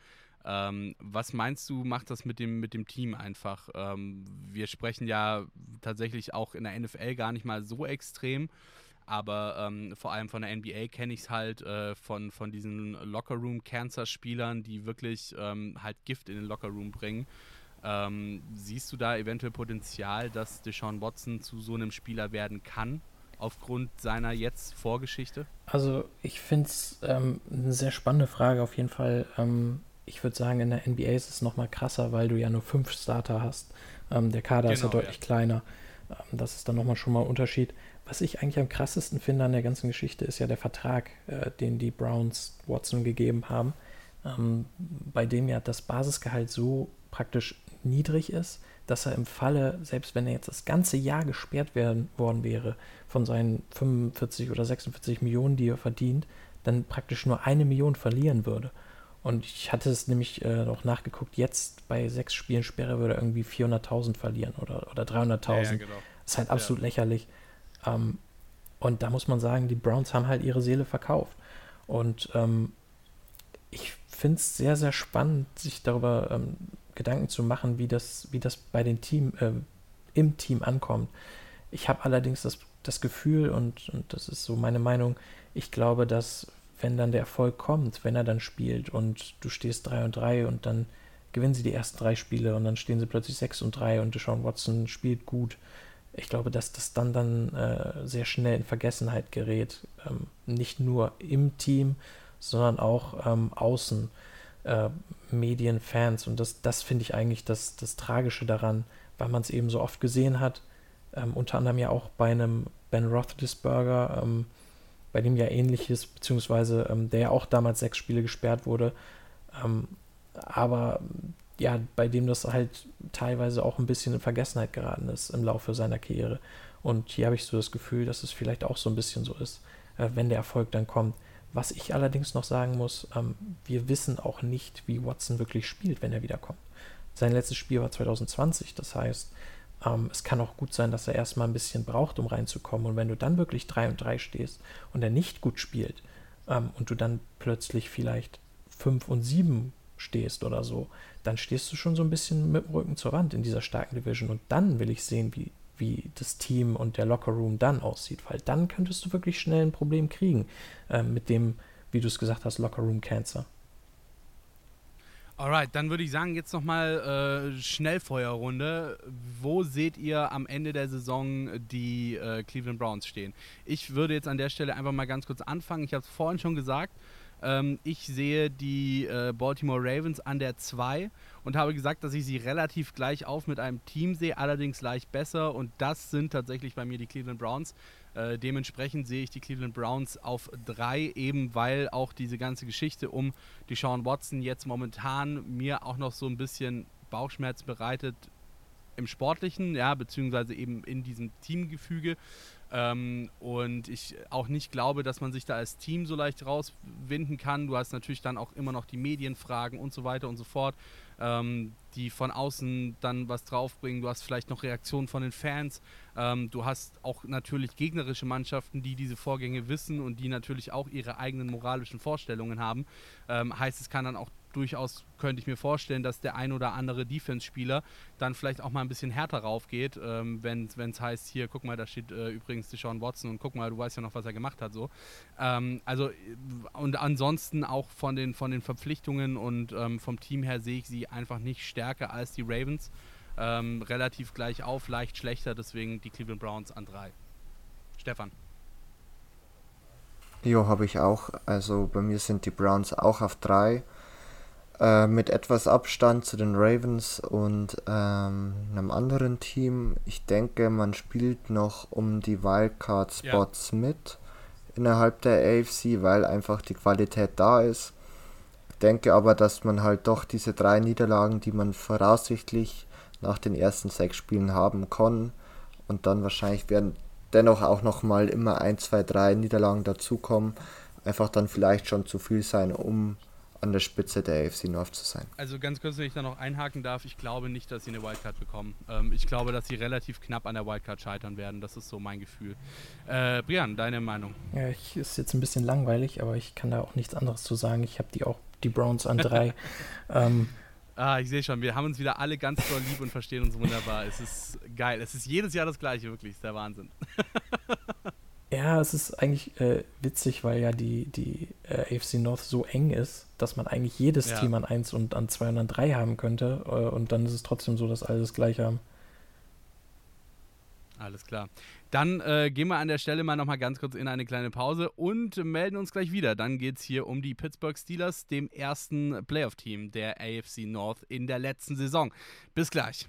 Ähm, was meinst du, macht das mit dem, mit dem Team einfach? Ähm, wir sprechen ja tatsächlich auch in der NFL gar nicht mal so extrem, aber ähm, vor allem von der NBA kenne ich es halt äh, von, von diesen Lockerroom-Cancer-Spielern, die wirklich ähm, halt Gift in den Lockerroom bringen. Ähm, siehst du da eventuell Potenzial, dass Deshaun Watson zu so einem Spieler werden kann, aufgrund seiner jetzt Vorgeschichte? Also ich finde es ähm, eine sehr spannende Frage auf jeden Fall. Ähm, ich würde sagen, in der NBA ist es nochmal krasser, weil du ja nur fünf Starter hast. Ähm, der Kader genau, ist ja genau, deutlich ja. kleiner. Ähm, das ist dann nochmal schon mal ein Unterschied. Was ich eigentlich am krassesten finde an der ganzen Geschichte, ist ja der Vertrag, äh, den die Browns Watson gegeben haben ähm, bei dem ja das Basisgehalt so praktisch niedrig ist, dass er im Falle, selbst wenn er jetzt das ganze Jahr gesperrt werden, worden wäre von seinen 45 oder 46 Millionen, die er verdient, dann praktisch nur eine Million verlieren würde. Und ich hatte es nämlich äh, noch nachgeguckt, jetzt bei sechs Spielen Sperre würde er irgendwie 400.000 verlieren oder, oder 300.000. Ja, ja, genau. Das ist halt absolut ja. lächerlich. Ähm, und da muss man sagen, die Browns haben halt ihre Seele verkauft. Und ähm, ich finde es sehr, sehr spannend, sich darüber ähm, Gedanken zu machen, wie das, wie das bei den Team, äh, im Team ankommt. Ich habe allerdings das, das Gefühl, und, und das ist so meine Meinung, ich glaube, dass wenn dann der Erfolg kommt, wenn er dann spielt und du stehst 3 und 3 und dann gewinnen sie die ersten drei Spiele und dann stehen sie plötzlich 6 und 3 und Deshaun Watson spielt gut. Ich glaube, dass das dann dann äh, sehr schnell in Vergessenheit gerät. Ähm, nicht nur im Team, sondern auch ähm, außen. Äh, Medien, Fans. Und das, das finde ich eigentlich das, das Tragische daran, weil man es eben so oft gesehen hat. Ähm, unter anderem ja auch bei einem Ben Roethlisberger, ähm, bei dem ja ähnliches, beziehungsweise ähm, der ja auch damals sechs Spiele gesperrt wurde. Ähm, aber ja, bei dem das halt teilweise auch ein bisschen in Vergessenheit geraten ist im Laufe seiner Karriere. Und hier habe ich so das Gefühl, dass es vielleicht auch so ein bisschen so ist, äh, wenn der Erfolg dann kommt. Was ich allerdings noch sagen muss, ähm, wir wissen auch nicht, wie Watson wirklich spielt, wenn er wiederkommt. Sein letztes Spiel war 2020, das heißt, ähm, es kann auch gut sein, dass er erstmal ein bisschen braucht, um reinzukommen. Und wenn du dann wirklich 3 und 3 stehst und er nicht gut spielt ähm, und du dann plötzlich vielleicht 5 und 7 stehst oder so, dann stehst du schon so ein bisschen mit dem Rücken zur Wand in dieser starken Division. Und dann will ich sehen, wie, wie das Team und der Lockerroom dann aussieht, weil dann könntest du wirklich schnell ein Problem kriegen äh, mit dem, wie du es gesagt hast, Lockerroom Cancer. Alright, dann würde ich sagen, jetzt nochmal äh, Schnellfeuerrunde. Wo seht ihr am Ende der Saison die äh, Cleveland Browns stehen? Ich würde jetzt an der Stelle einfach mal ganz kurz anfangen. Ich habe es vorhin schon gesagt. Ähm, ich sehe die äh, Baltimore Ravens an der 2 und habe gesagt, dass ich sie relativ gleich auf mit einem Team sehe, allerdings leicht besser. Und das sind tatsächlich bei mir die Cleveland Browns. Äh, dementsprechend sehe ich die Cleveland Browns auf 3, eben weil auch diese ganze Geschichte um die Sean Watson jetzt momentan mir auch noch so ein bisschen Bauchschmerz bereitet im Sportlichen, ja, beziehungsweise eben in diesem Teamgefüge. Ähm, und ich auch nicht glaube, dass man sich da als Team so leicht rauswinden kann. Du hast natürlich dann auch immer noch die Medienfragen und so weiter und so fort, ähm, die von außen dann was draufbringen. Du hast vielleicht noch Reaktionen von den Fans. Ähm, du hast auch natürlich gegnerische Mannschaften, die diese Vorgänge wissen und die natürlich auch ihre eigenen moralischen Vorstellungen haben. Ähm, heißt, es kann dann auch durchaus könnte ich mir vorstellen, dass der ein oder andere Defense-Spieler dann vielleicht auch mal ein bisschen härter raufgeht, ähm, wenn es heißt, hier, guck mal, da steht äh, übrigens Deshaun Watson und guck mal, du weißt ja noch, was er gemacht hat. so. Ähm, also und ansonsten auch von den, von den Verpflichtungen und ähm, vom Team her sehe ich sie einfach nicht stärker als die Ravens. Ähm, relativ gleich auf, leicht schlechter, deswegen die Cleveland Browns an drei. Stefan. Jo, habe ich auch. Also bei mir sind die Browns auch auf drei. Äh, mit etwas Abstand zu den Ravens und ähm, einem anderen Team. Ich denke, man spielt noch um die Wildcard-Spots ja. mit innerhalb der AFC, weil einfach die Qualität da ist. Ich denke aber, dass man halt doch diese drei Niederlagen, die man voraussichtlich nach den ersten sechs Spielen haben kann, und dann wahrscheinlich werden dennoch auch nochmal immer ein, zwei, drei Niederlagen dazukommen, einfach dann vielleicht schon zu viel sein, um an der Spitze der AFC North zu sein. Also ganz kurz, wenn ich da noch einhaken darf, ich glaube nicht, dass sie eine Wildcard bekommen. Ähm, ich glaube, dass sie relativ knapp an der Wildcard scheitern werden. Das ist so mein Gefühl. Äh, Brian, deine Meinung? Ja, ich, ist jetzt ein bisschen langweilig, aber ich kann da auch nichts anderes zu sagen. Ich habe die auch, die Browns an drei. <laughs> ähm, Ah, ich sehe schon, wir haben uns wieder alle ganz toll lieb und verstehen uns wunderbar. Es ist geil. Es ist jedes Jahr das gleiche, wirklich. Es ist der Wahnsinn. <laughs> Ja, es ist eigentlich äh, witzig, weil ja die, die äh, AFC North so eng ist, dass man eigentlich jedes ja. Team an 1 und an 2 und an 3 haben könnte. Äh, und dann ist es trotzdem so, dass alle das gleiche haben. Alles klar. Dann äh, gehen wir an der Stelle mal nochmal ganz kurz in eine kleine Pause und melden uns gleich wieder. Dann geht es hier um die Pittsburgh Steelers, dem ersten Playoff-Team der AFC North in der letzten Saison. Bis gleich.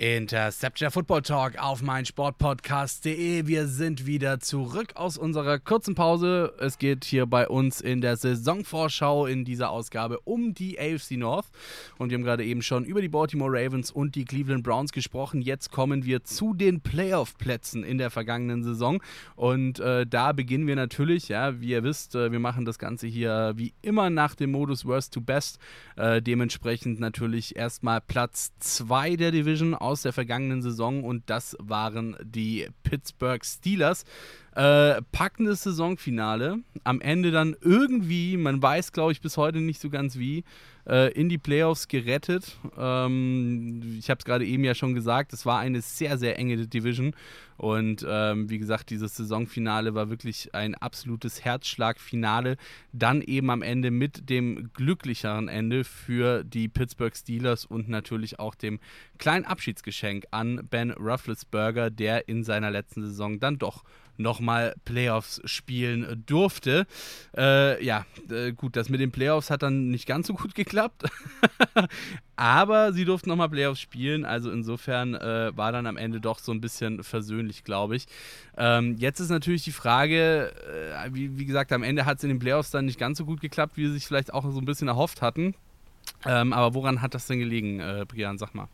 Interception Football Talk auf meinsportpodcast.de. Wir sind wieder zurück aus unserer kurzen Pause. Es geht hier bei uns in der Saisonvorschau in dieser Ausgabe um die AFC North. Und wir haben gerade eben schon über die Baltimore Ravens und die Cleveland Browns gesprochen. Jetzt kommen wir zu den Playoff-Plätzen in der vergangenen Saison. Und äh, da beginnen wir natürlich, ja, wie ihr wisst, äh, wir machen das Ganze hier wie immer nach dem Modus Worst to Best. Äh, dementsprechend natürlich erstmal Platz 2 der Division aus der vergangenen Saison und das waren die Pittsburgh Steelers. Äh, packendes Saisonfinale. Am Ende dann irgendwie, man weiß glaube ich bis heute nicht so ganz wie, äh, in die Playoffs gerettet. Ähm, ich habe es gerade eben ja schon gesagt, es war eine sehr, sehr enge Division. Und ähm, wie gesagt, dieses Saisonfinale war wirklich ein absolutes Herzschlagfinale. Dann eben am Ende mit dem glücklicheren Ende für die Pittsburgh Steelers und natürlich auch dem kleinen Abschiedsgeschenk an Ben Rufflesberger, der in seiner letzten Saison dann doch nochmal Playoffs spielen durfte. Äh, ja, äh, gut, das mit den Playoffs hat dann nicht ganz so gut geklappt. <laughs> Aber sie durften nochmal Playoffs spielen. Also insofern äh, war dann am Ende doch so ein bisschen versöhnlich, glaube ich. Ähm, jetzt ist natürlich die Frage, äh, wie, wie, gesagt, am Ende hat es in den Playoffs dann nicht ganz so gut geklappt, wie sie sich vielleicht auch so ein bisschen erhofft hatten. Ähm, aber woran hat das denn gelegen, äh, Brian? Sag mal.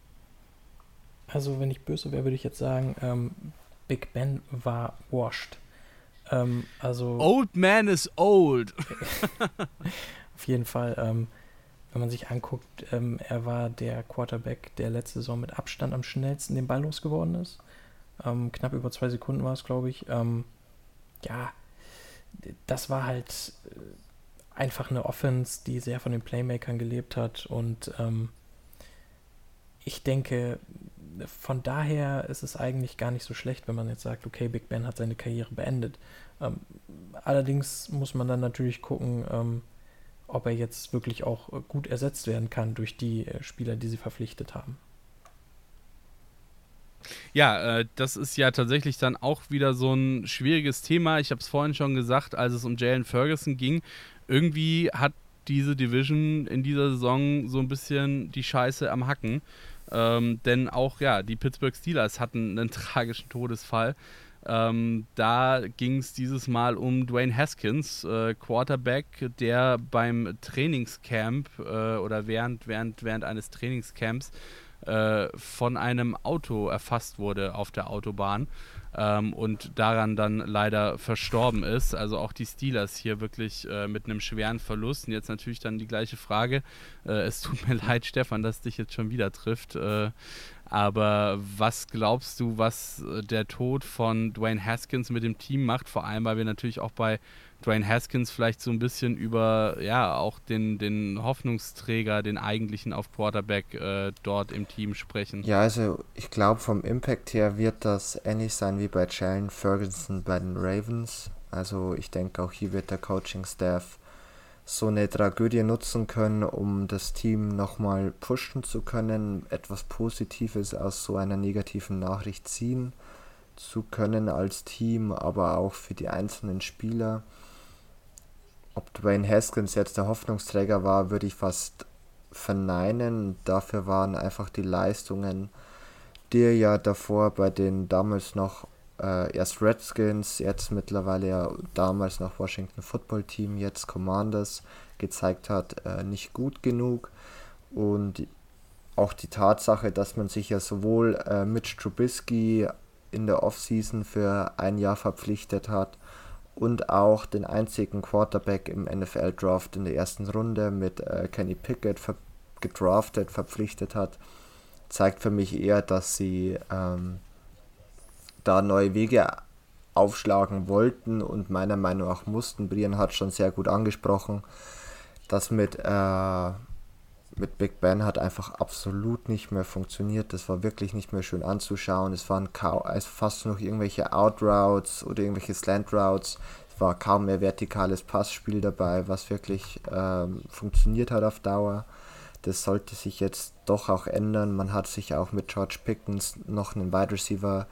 Also, wenn ich böse wäre, würde ich jetzt sagen, ähm, Big Ben war washed. Ähm, also old man is old. <laughs> auf jeden Fall, ähm, wenn man sich anguckt, ähm, er war der Quarterback, der letzte Saison mit Abstand am schnellsten den Ball losgeworden ist. Ähm, knapp über zwei Sekunden war es, glaube ich. Ähm, ja, das war halt äh, einfach eine Offense, die sehr von den Playmakern gelebt hat und ähm, ich denke, von daher ist es eigentlich gar nicht so schlecht, wenn man jetzt sagt, okay, Big Ben hat seine Karriere beendet. Ähm, allerdings muss man dann natürlich gucken, ähm, ob er jetzt wirklich auch gut ersetzt werden kann durch die äh, Spieler, die sie verpflichtet haben. Ja, äh, das ist ja tatsächlich dann auch wieder so ein schwieriges Thema. Ich habe es vorhin schon gesagt, als es um Jalen Ferguson ging. Irgendwie hat diese Division in dieser Saison so ein bisschen die Scheiße am Hacken. Ähm, denn auch, ja, die Pittsburgh Steelers hatten einen <laughs> tragischen Todesfall. Ähm, da ging es dieses Mal um Dwayne Haskins, äh, Quarterback, der beim Trainingscamp äh, oder während, während, während eines Trainingscamps äh, von einem Auto erfasst wurde auf der Autobahn ähm, und daran dann leider verstorben ist. Also auch die Steelers hier wirklich äh, mit einem schweren Verlust. Und jetzt natürlich dann die gleiche Frage. Äh, es tut <laughs> mir leid, Stefan, dass dich jetzt schon wieder trifft. Äh, aber was glaubst du, was äh, der Tod von Dwayne Haskins mit dem Team macht? Vor allem, weil wir natürlich auch bei Dwayne Haskins vielleicht so ein bisschen über, ja, auch den, den Hoffnungsträger, den eigentlichen auf Quarterback äh, dort im Team sprechen. Ja, also ich glaube, vom Impact her wird das ähnlich sein wie bei Jalen Ferguson bei den Ravens. Also ich denke, auch hier wird der Coaching-Staff so eine Tragödie nutzen können, um das Team nochmal pushen zu können, etwas Positives aus so einer negativen Nachricht ziehen zu können als Team, aber auch für die einzelnen Spieler ob Dwayne Haskins jetzt der Hoffnungsträger war, würde ich fast verneinen. Dafür waren einfach die Leistungen, die er ja davor bei den damals noch äh, erst Redskins, jetzt mittlerweile ja damals noch Washington Football Team, jetzt Commanders gezeigt hat, äh, nicht gut genug. Und auch die Tatsache, dass man sich ja sowohl äh, Mitch Trubisky in der Offseason für ein Jahr verpflichtet hat, und auch den einzigen Quarterback im NFL-Draft in der ersten Runde mit äh, Kenny Pickett ver gedraftet, verpflichtet hat, zeigt für mich eher, dass sie ähm, da neue Wege aufschlagen wollten und meiner Meinung nach mussten. Brian hat schon sehr gut angesprochen, dass mit äh, mit Big Ben hat einfach absolut nicht mehr funktioniert. Das war wirklich nicht mehr schön anzuschauen. Es waren fast nur noch irgendwelche Outroutes oder irgendwelche Slant Routes. Es war kaum mehr vertikales Passspiel dabei, was wirklich ähm, funktioniert hat auf Dauer. Das sollte sich jetzt doch auch ändern. Man hat sich auch mit George Pickens noch einen Wide Receiver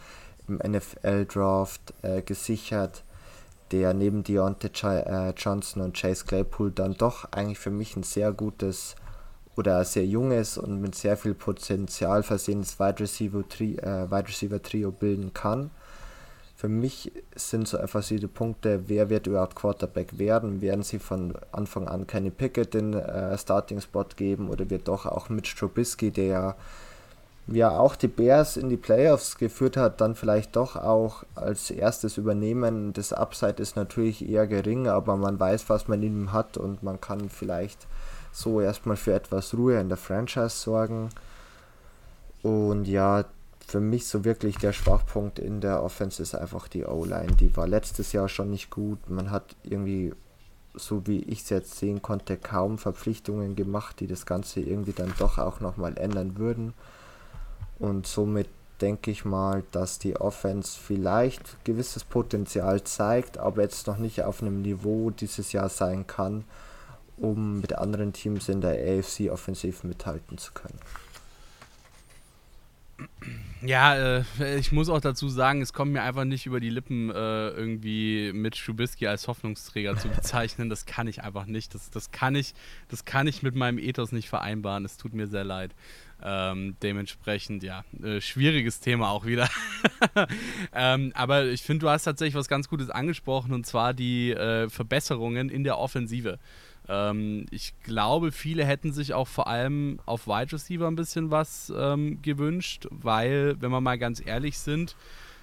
im NFL Draft äh, gesichert der neben Deontay äh, Johnson und Chase Claypool dann doch eigentlich für mich ein sehr gutes oder sehr junges und mit sehr viel Potenzial versehenes Wide Receiver, Tri äh, Wide Receiver Trio bilden kann. Für mich sind so einfach die Punkte, wer wird überhaupt Quarterback werden? Werden sie von Anfang an keine Pickett den äh, Starting Spot geben oder wird doch auch Mitch Trubisky, der ja auch die Bears in die Playoffs geführt hat, dann vielleicht doch auch als erstes übernehmen. Das Upside ist natürlich eher gering, aber man weiß, was man in ihm hat und man kann vielleicht so erstmal für etwas Ruhe in der Franchise sorgen. Und ja, für mich so wirklich der Schwachpunkt in der Offense ist einfach die O-Line. Die war letztes Jahr schon nicht gut. Man hat irgendwie, so wie ich es jetzt sehen konnte, kaum Verpflichtungen gemacht, die das Ganze irgendwie dann doch auch nochmal ändern würden. Und somit denke ich mal, dass die Offense vielleicht gewisses Potenzial zeigt, aber jetzt noch nicht auf einem Niveau dieses Jahr sein kann, um mit anderen Teams in der AFC offensiv mithalten zu können. Ja, äh, ich muss auch dazu sagen, es kommt mir einfach nicht über die Lippen, äh, irgendwie mit Trubisky als Hoffnungsträger zu <laughs> bezeichnen. Das kann ich einfach nicht. Das, das, kann ich, das kann ich mit meinem Ethos nicht vereinbaren. Es tut mir sehr leid. Ähm, dementsprechend, ja, äh, schwieriges Thema auch wieder. <laughs> ähm, aber ich finde, du hast tatsächlich was ganz Gutes angesprochen und zwar die äh, Verbesserungen in der Offensive. Ähm, ich glaube, viele hätten sich auch vor allem auf Wide Receiver ein bisschen was ähm, gewünscht, weil, wenn wir mal ganz ehrlich sind,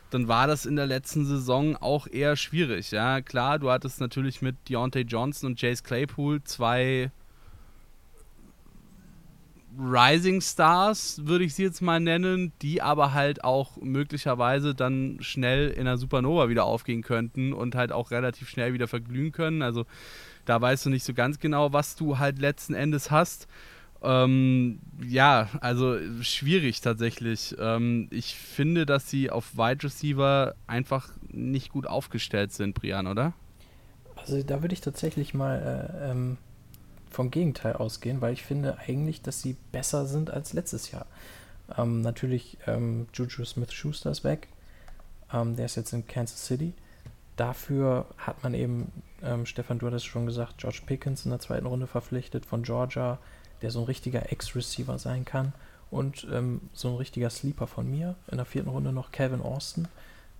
dann war das in der letzten Saison auch eher schwierig. Ja, klar, du hattest natürlich mit Deontay Johnson und Jace Claypool zwei Rising Stars, würde ich sie jetzt mal nennen, die aber halt auch möglicherweise dann schnell in der Supernova wieder aufgehen könnten und halt auch relativ schnell wieder verglühen können. Also da weißt du nicht so ganz genau, was du halt letzten Endes hast. Ähm, ja, also schwierig tatsächlich. Ähm, ich finde, dass sie auf Wide Receiver einfach nicht gut aufgestellt sind, Brian, oder? Also da würde ich tatsächlich mal äh, ähm, vom Gegenteil ausgehen, weil ich finde eigentlich, dass sie besser sind als letztes Jahr. Ähm, natürlich, ähm, Juju Smith-Schuster ist weg. Ähm, der ist jetzt in Kansas City. Dafür hat man eben, ähm, Stefan, du hattest schon gesagt, George Pickens in der zweiten Runde verpflichtet von Georgia, der so ein richtiger Ex-Receiver sein kann. Und ähm, so ein richtiger Sleeper von mir. In der vierten Runde noch Calvin Austin,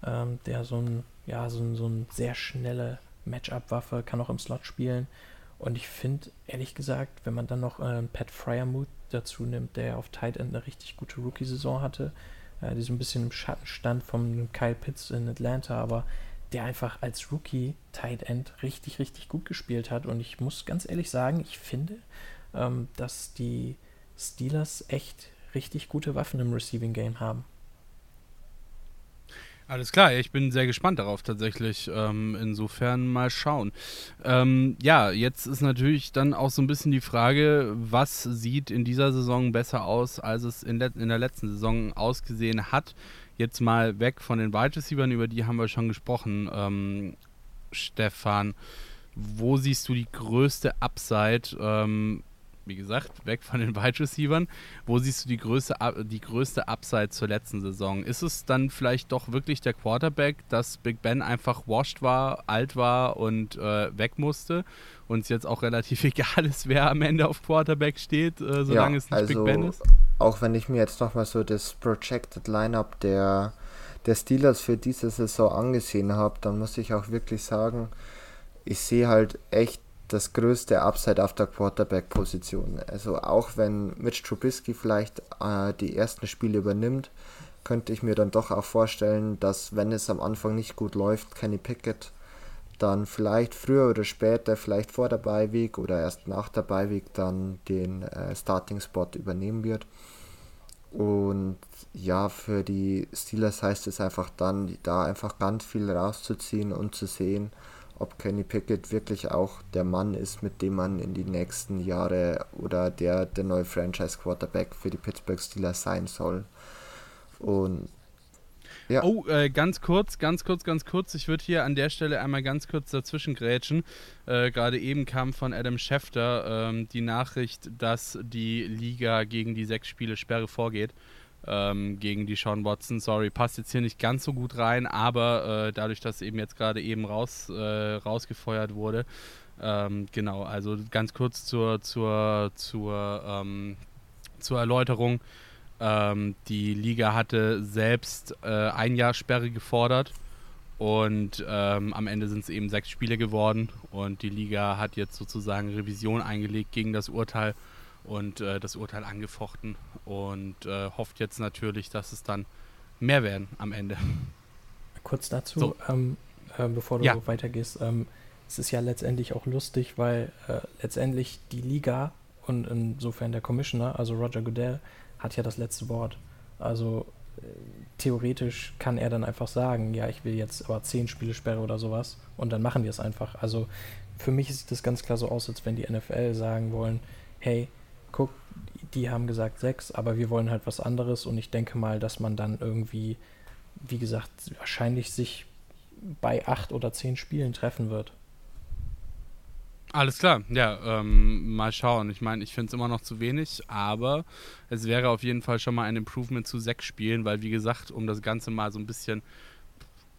ähm, der so ein, ja, so ein, so ein sehr schnelle Matchup-Waffe, kann auch im Slot spielen. Und ich finde, ehrlich gesagt, wenn man dann noch äh, Pat Fryermuth dazu nimmt, der auf Tight End eine richtig gute Rookie-Saison hatte, äh, die so ein bisschen im Schatten stand von Kyle Pitts in Atlanta, aber der einfach als Rookie Tight End richtig, richtig gut gespielt hat. Und ich muss ganz ehrlich sagen, ich finde, ähm, dass die Steelers echt richtig gute Waffen im Receiving Game haben. Alles klar, ich bin sehr gespannt darauf tatsächlich. Ähm, insofern mal schauen. Ähm, ja, jetzt ist natürlich dann auch so ein bisschen die Frage, was sieht in dieser Saison besser aus, als es in, in der letzten Saison ausgesehen hat. Jetzt mal weg von den Wide Receivers, über die haben wir schon gesprochen. Ähm, Stefan, wo siehst du die größte Upside? Ähm, wie gesagt, weg von den Wide Receivers. Wo siehst du die größte, die größte Upside zur letzten Saison? Ist es dann vielleicht doch wirklich der Quarterback, dass Big Ben einfach washed war, alt war und äh, weg musste? Und es jetzt auch relativ <laughs> egal ist, wer am Ende auf Quarterback steht, äh, solange ja, es nicht also, Big Ben ist? auch wenn ich mir jetzt nochmal so das Projected Lineup der, der Steelers für diese Saison angesehen habe, dann muss ich auch wirklich sagen, ich sehe halt echt das größte Upside auf der Quarterback-Position. Also auch wenn Mitch Trubisky vielleicht äh, die ersten Spiele übernimmt, könnte ich mir dann doch auch vorstellen, dass wenn es am Anfang nicht gut läuft, Kenny Pickett dann vielleicht früher oder später, vielleicht vor der Beiweg oder erst nach der Beiweg dann den äh, Starting-Spot übernehmen wird. Und ja, für die Steelers heißt es einfach dann, da einfach ganz viel rauszuziehen und zu sehen, ob Kenny Pickett wirklich auch der Mann ist, mit dem man in die nächsten Jahre oder der der neue Franchise Quarterback für die Pittsburgh Steelers sein soll. Und ja. Oh, äh, ganz kurz, ganz kurz, ganz kurz. Ich würde hier an der Stelle einmal ganz kurz dazwischen grätschen. Äh, Gerade eben kam von Adam Schefter ähm, die Nachricht, dass die Liga gegen die sechs Spiele Sperre vorgeht. Ähm, gegen die Sean Watson. Sorry, passt jetzt hier nicht ganz so gut rein, aber äh, dadurch, dass eben jetzt gerade eben raus, äh, rausgefeuert wurde, ähm, genau, also ganz kurz zur, zur, zur, ähm, zur Erläuterung. Ähm, die Liga hatte selbst äh, ein Jahr Sperre gefordert und ähm, am Ende sind es eben sechs Spiele geworden und die Liga hat jetzt sozusagen Revision eingelegt gegen das Urteil und äh, das Urteil angefochten und äh, hofft jetzt natürlich, dass es dann mehr werden am Ende. Kurz dazu, So. ähm, äh, bevor du Ja. weitergehst, ähm, es ist ja letztendlich auch lustig, weil äh, letztendlich die Liga und insofern der Commissioner, also Roger Goodell, hat ja das letzte Wort. Also äh, theoretisch kann er dann einfach sagen, ja, ich will jetzt aber zehn Spiele Sperre oder sowas und dann machen die es einfach. Also für mich sieht das ganz klar so aus, als wenn die NFL sagen wollen, hey, guck, die haben gesagt sechs, aber wir wollen halt was anderes und ich denke mal, dass man dann irgendwie, wie gesagt, wahrscheinlich sich bei acht oder zehn Spielen treffen wird. Alles klar, ja, ähm, mal schauen. Ich meine, ich finde es immer noch zu wenig, aber es wäre auf jeden Fall schon mal ein Improvement zu sechs Spielen, weil wie gesagt, um das Ganze mal so ein bisschen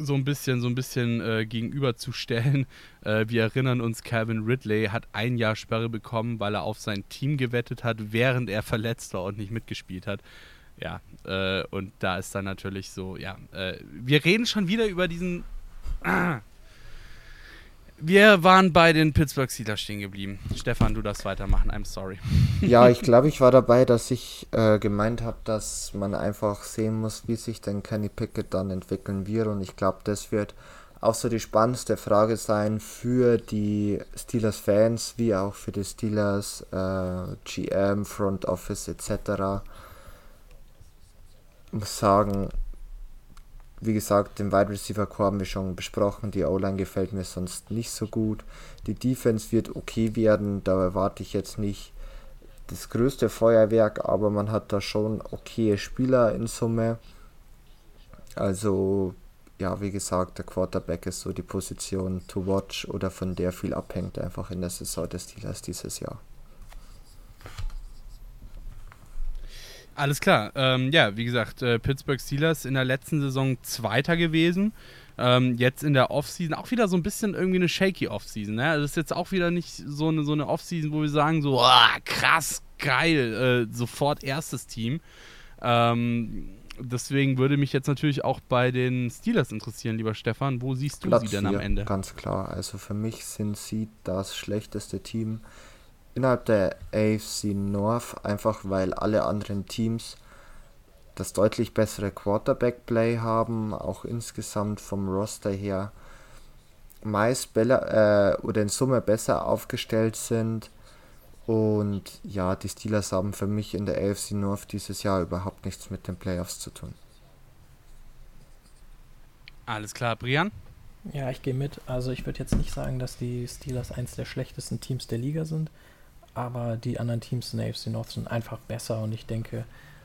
so ein bisschen, so ein bisschen äh, gegenüberzustellen. <laughs> Äh, wir erinnern uns, Calvin Ridley hat ein Jahr Sperre bekommen, weil er auf sein Team gewettet hat, während er verletzt war und nicht mitgespielt hat. Ja, äh, und da ist dann natürlich so, ja, äh, wir reden schon wieder über diesen. <clears throat> Wir waren bei den Pittsburgh Steelers stehen geblieben. Stefan, du darfst weitermachen. I'm sorry. Ja, ich glaube, ich war dabei, dass ich äh, gemeint habe, dass man einfach sehen muss, wie sich denn Kenny Pickett dann entwickeln wird. Und ich glaube, das wird auch so die spannendste Frage sein für die Steelers-Fans, wie auch für die Steelers äh, GM, Front Office etc. Ich muss sagen, wie gesagt, den Wide Receiver Core haben wir schon besprochen. Die O-Line gefällt mir sonst nicht so gut. Die Defense wird okay werden. Da erwarte ich jetzt nicht das größte Feuerwerk, aber man hat da schon okaye Spieler in Summe. Also, ja, wie gesagt, der Quarterback ist so die Position to watch oder von der viel abhängt einfach in der Saison des Steelers dieses Jahr. Alles klar. Ähm, ja, wie gesagt, äh, Pittsburgh Steelers in der letzten Saison Zweiter gewesen. Ähm, jetzt in der Offseason auch wieder so ein bisschen irgendwie eine shaky Offseason. Ne? Also Das ist jetzt auch wieder nicht so eine, so eine Offseason, wo wir sagen, so "Ah, krass, geil, äh, sofort erstes Team. Ähm, deswegen würde mich jetzt natürlich auch bei den Steelers interessieren, lieber Stefan. Wo siehst du sie denn am Ende? Ganz klar. Also für mich sind sie das schlechteste Team innerhalb der AFC North, einfach weil alle anderen Teams das deutlich bessere Quarterback-Play haben, auch insgesamt vom Roster her meist Bella, äh, oder in Summe besser aufgestellt sind. Und ja, die Steelers haben für mich in der AFC North dieses Jahr überhaupt nichts mit den Playoffs zu tun. Alles klar, Brian? Ja, ich gehe mit. Also ich würde jetzt nicht sagen, dass die Steelers eins der schlechtesten Teams der Liga sind, aber die anderen Teams in der AFC North sind einfach besser und ich denke,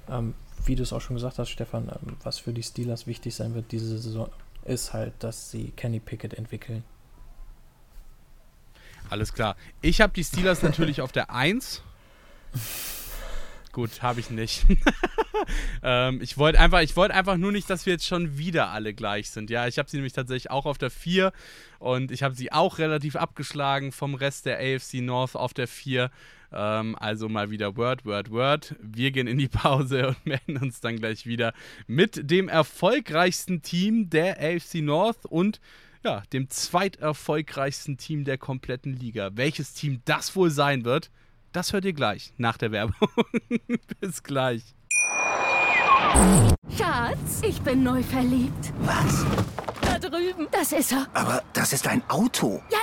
ähm, wie du es auch schon gesagt hast, Stefan, ähm, was für die Steelers wichtig sein wird diese Saison, ist halt, dass sie Kenny Pickett entwickeln. Alles klar. Ich habe die Steelers natürlich auf der 1. <laughs> Gut, habe ich nicht. <laughs> ähm, ich wollte einfach, ich einfach nur nicht, dass wir jetzt schon wieder alle gleich sind. Ja, ich habe sie nämlich tatsächlich auch auf der 4 und ich habe sie auch relativ abgeschlagen vom Rest der AFC North auf der 4. Ähm, also mal wieder Word, Word, Word. Wir gehen in die <laughs> Pause und melden uns dann gleich wieder mit dem erfolgreichsten Team der AFC North und ja, dem zweiterfolgreichsten Team der kompletten Liga. Welches Team das wohl sein wird, das hört ihr gleich nach der Werbung. <laughs> Bis gleich. Schatz, ich bin neu verliebt. Was? Da drüben. Das ist er. Aber das ist ein Auto. Ja,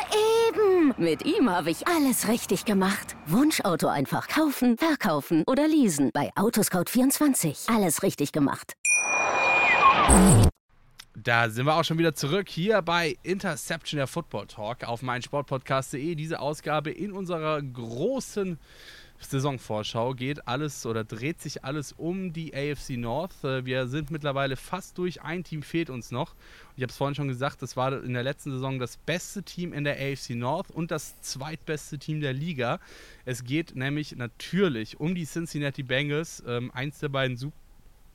eben. Mit ihm habe ich alles richtig gemacht. Wunschauto einfach kaufen, verkaufen oder leasen. Bei Autoscout24. Alles richtig gemacht. Da sind wir auch schon wieder zurück hier bei Interception der Football Talk auf meinsportpodcast.de. Diese Ausgabe in unserer großen Saisonvorschau geht alles oder dreht sich alles um die AFC North. Äh, Wir sind mittlerweile fast durch. Ein Team fehlt uns noch. Ich habe es vorhin schon gesagt, das war in der letzten Saison das beste Team in der AFC North und das zweitbeste Team der Liga. Es geht nämlich natürlich um die Cincinnati Bengals, ähm, eins der beiden Super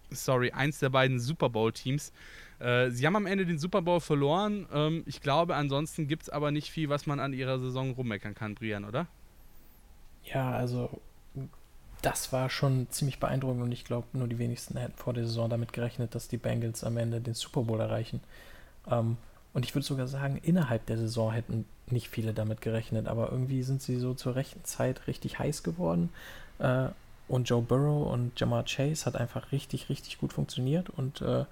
sorry, eins der beiden Super Bowl-Teams. Äh, sie haben am Ende den Super Bowl verloren. Ähm, ich glaube, ansonsten gibt es aber nicht viel, was man an ihrer Saison rummeckern kann, Brian, oder? Ja, also das war schon ziemlich beeindruckend und ich glaube, nur die wenigsten hätten vor der Saison damit gerechnet, dass die Bengals am Ende den Super Bowl erreichen. Ähm, und ich würde sogar sagen, innerhalb der Saison hätten nicht viele damit gerechnet, aber irgendwie sind sie so zur rechten Zeit richtig heiß geworden. Äh, und Joe Burrow und Jamar Chase hat einfach richtig, richtig gut funktioniert. Und äh,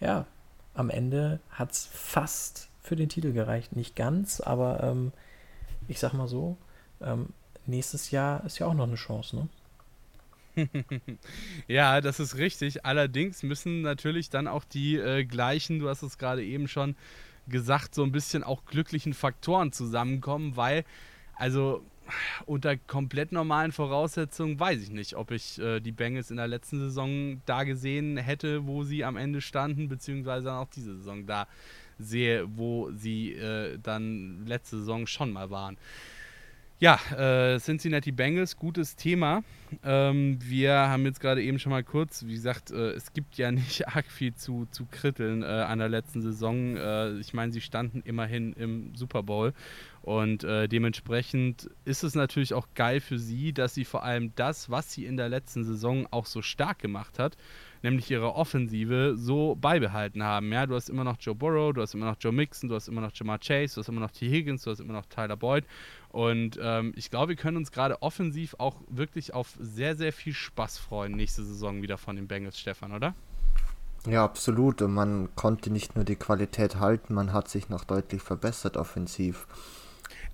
ja, am Ende hat es fast für den Titel gereicht. Nicht ganz, aber ähm, ich sag mal so, ähm, nächstes Jahr ist ja auch noch eine Chance, ne? <laughs> ja, das ist richtig. Allerdings müssen natürlich dann auch die äh, gleichen, du hast es gerade eben schon gesagt, so ein bisschen auch glücklichen Faktoren zusammenkommen, weil, also unter komplett normalen Voraussetzungen weiß ich nicht, ob ich äh, die Bengals in der letzten Saison da gesehen hätte, wo sie am Ende standen, beziehungsweise auch diese Saison da sehe, wo sie äh, dann letzte Saison schon mal waren. Ja, äh, Cincinnati Bengals, gutes Thema. Ähm, wir haben jetzt gerade eben schon mal kurz, wie gesagt, äh, es gibt ja <laughs> nicht arg viel zu, zu kritteln äh, an der letzten Saison. Äh, ich meine, sie standen immerhin im Super Bowl und äh, dementsprechend ist es natürlich auch geil für sie, dass sie vor allem das, was sie in der letzten Saison auch so stark gemacht hat, nämlich ihre Offensive, so beibehalten haben. Ja, du hast immer noch Joe Burrow, du hast immer noch Joe Mixon, du hast immer noch Jamar Chase, du hast immer noch T. Higgins, du hast immer noch Tyler Boyd. Und ähm, ich glaube, wir können uns gerade offensiv auch wirklich auf sehr, sehr viel Spaß freuen nächste Saison wieder von den Bengals, Stefan, oder? Ja, absolut. Und man konnte nicht nur die Qualität halten, man hat sich noch deutlich verbessert offensiv.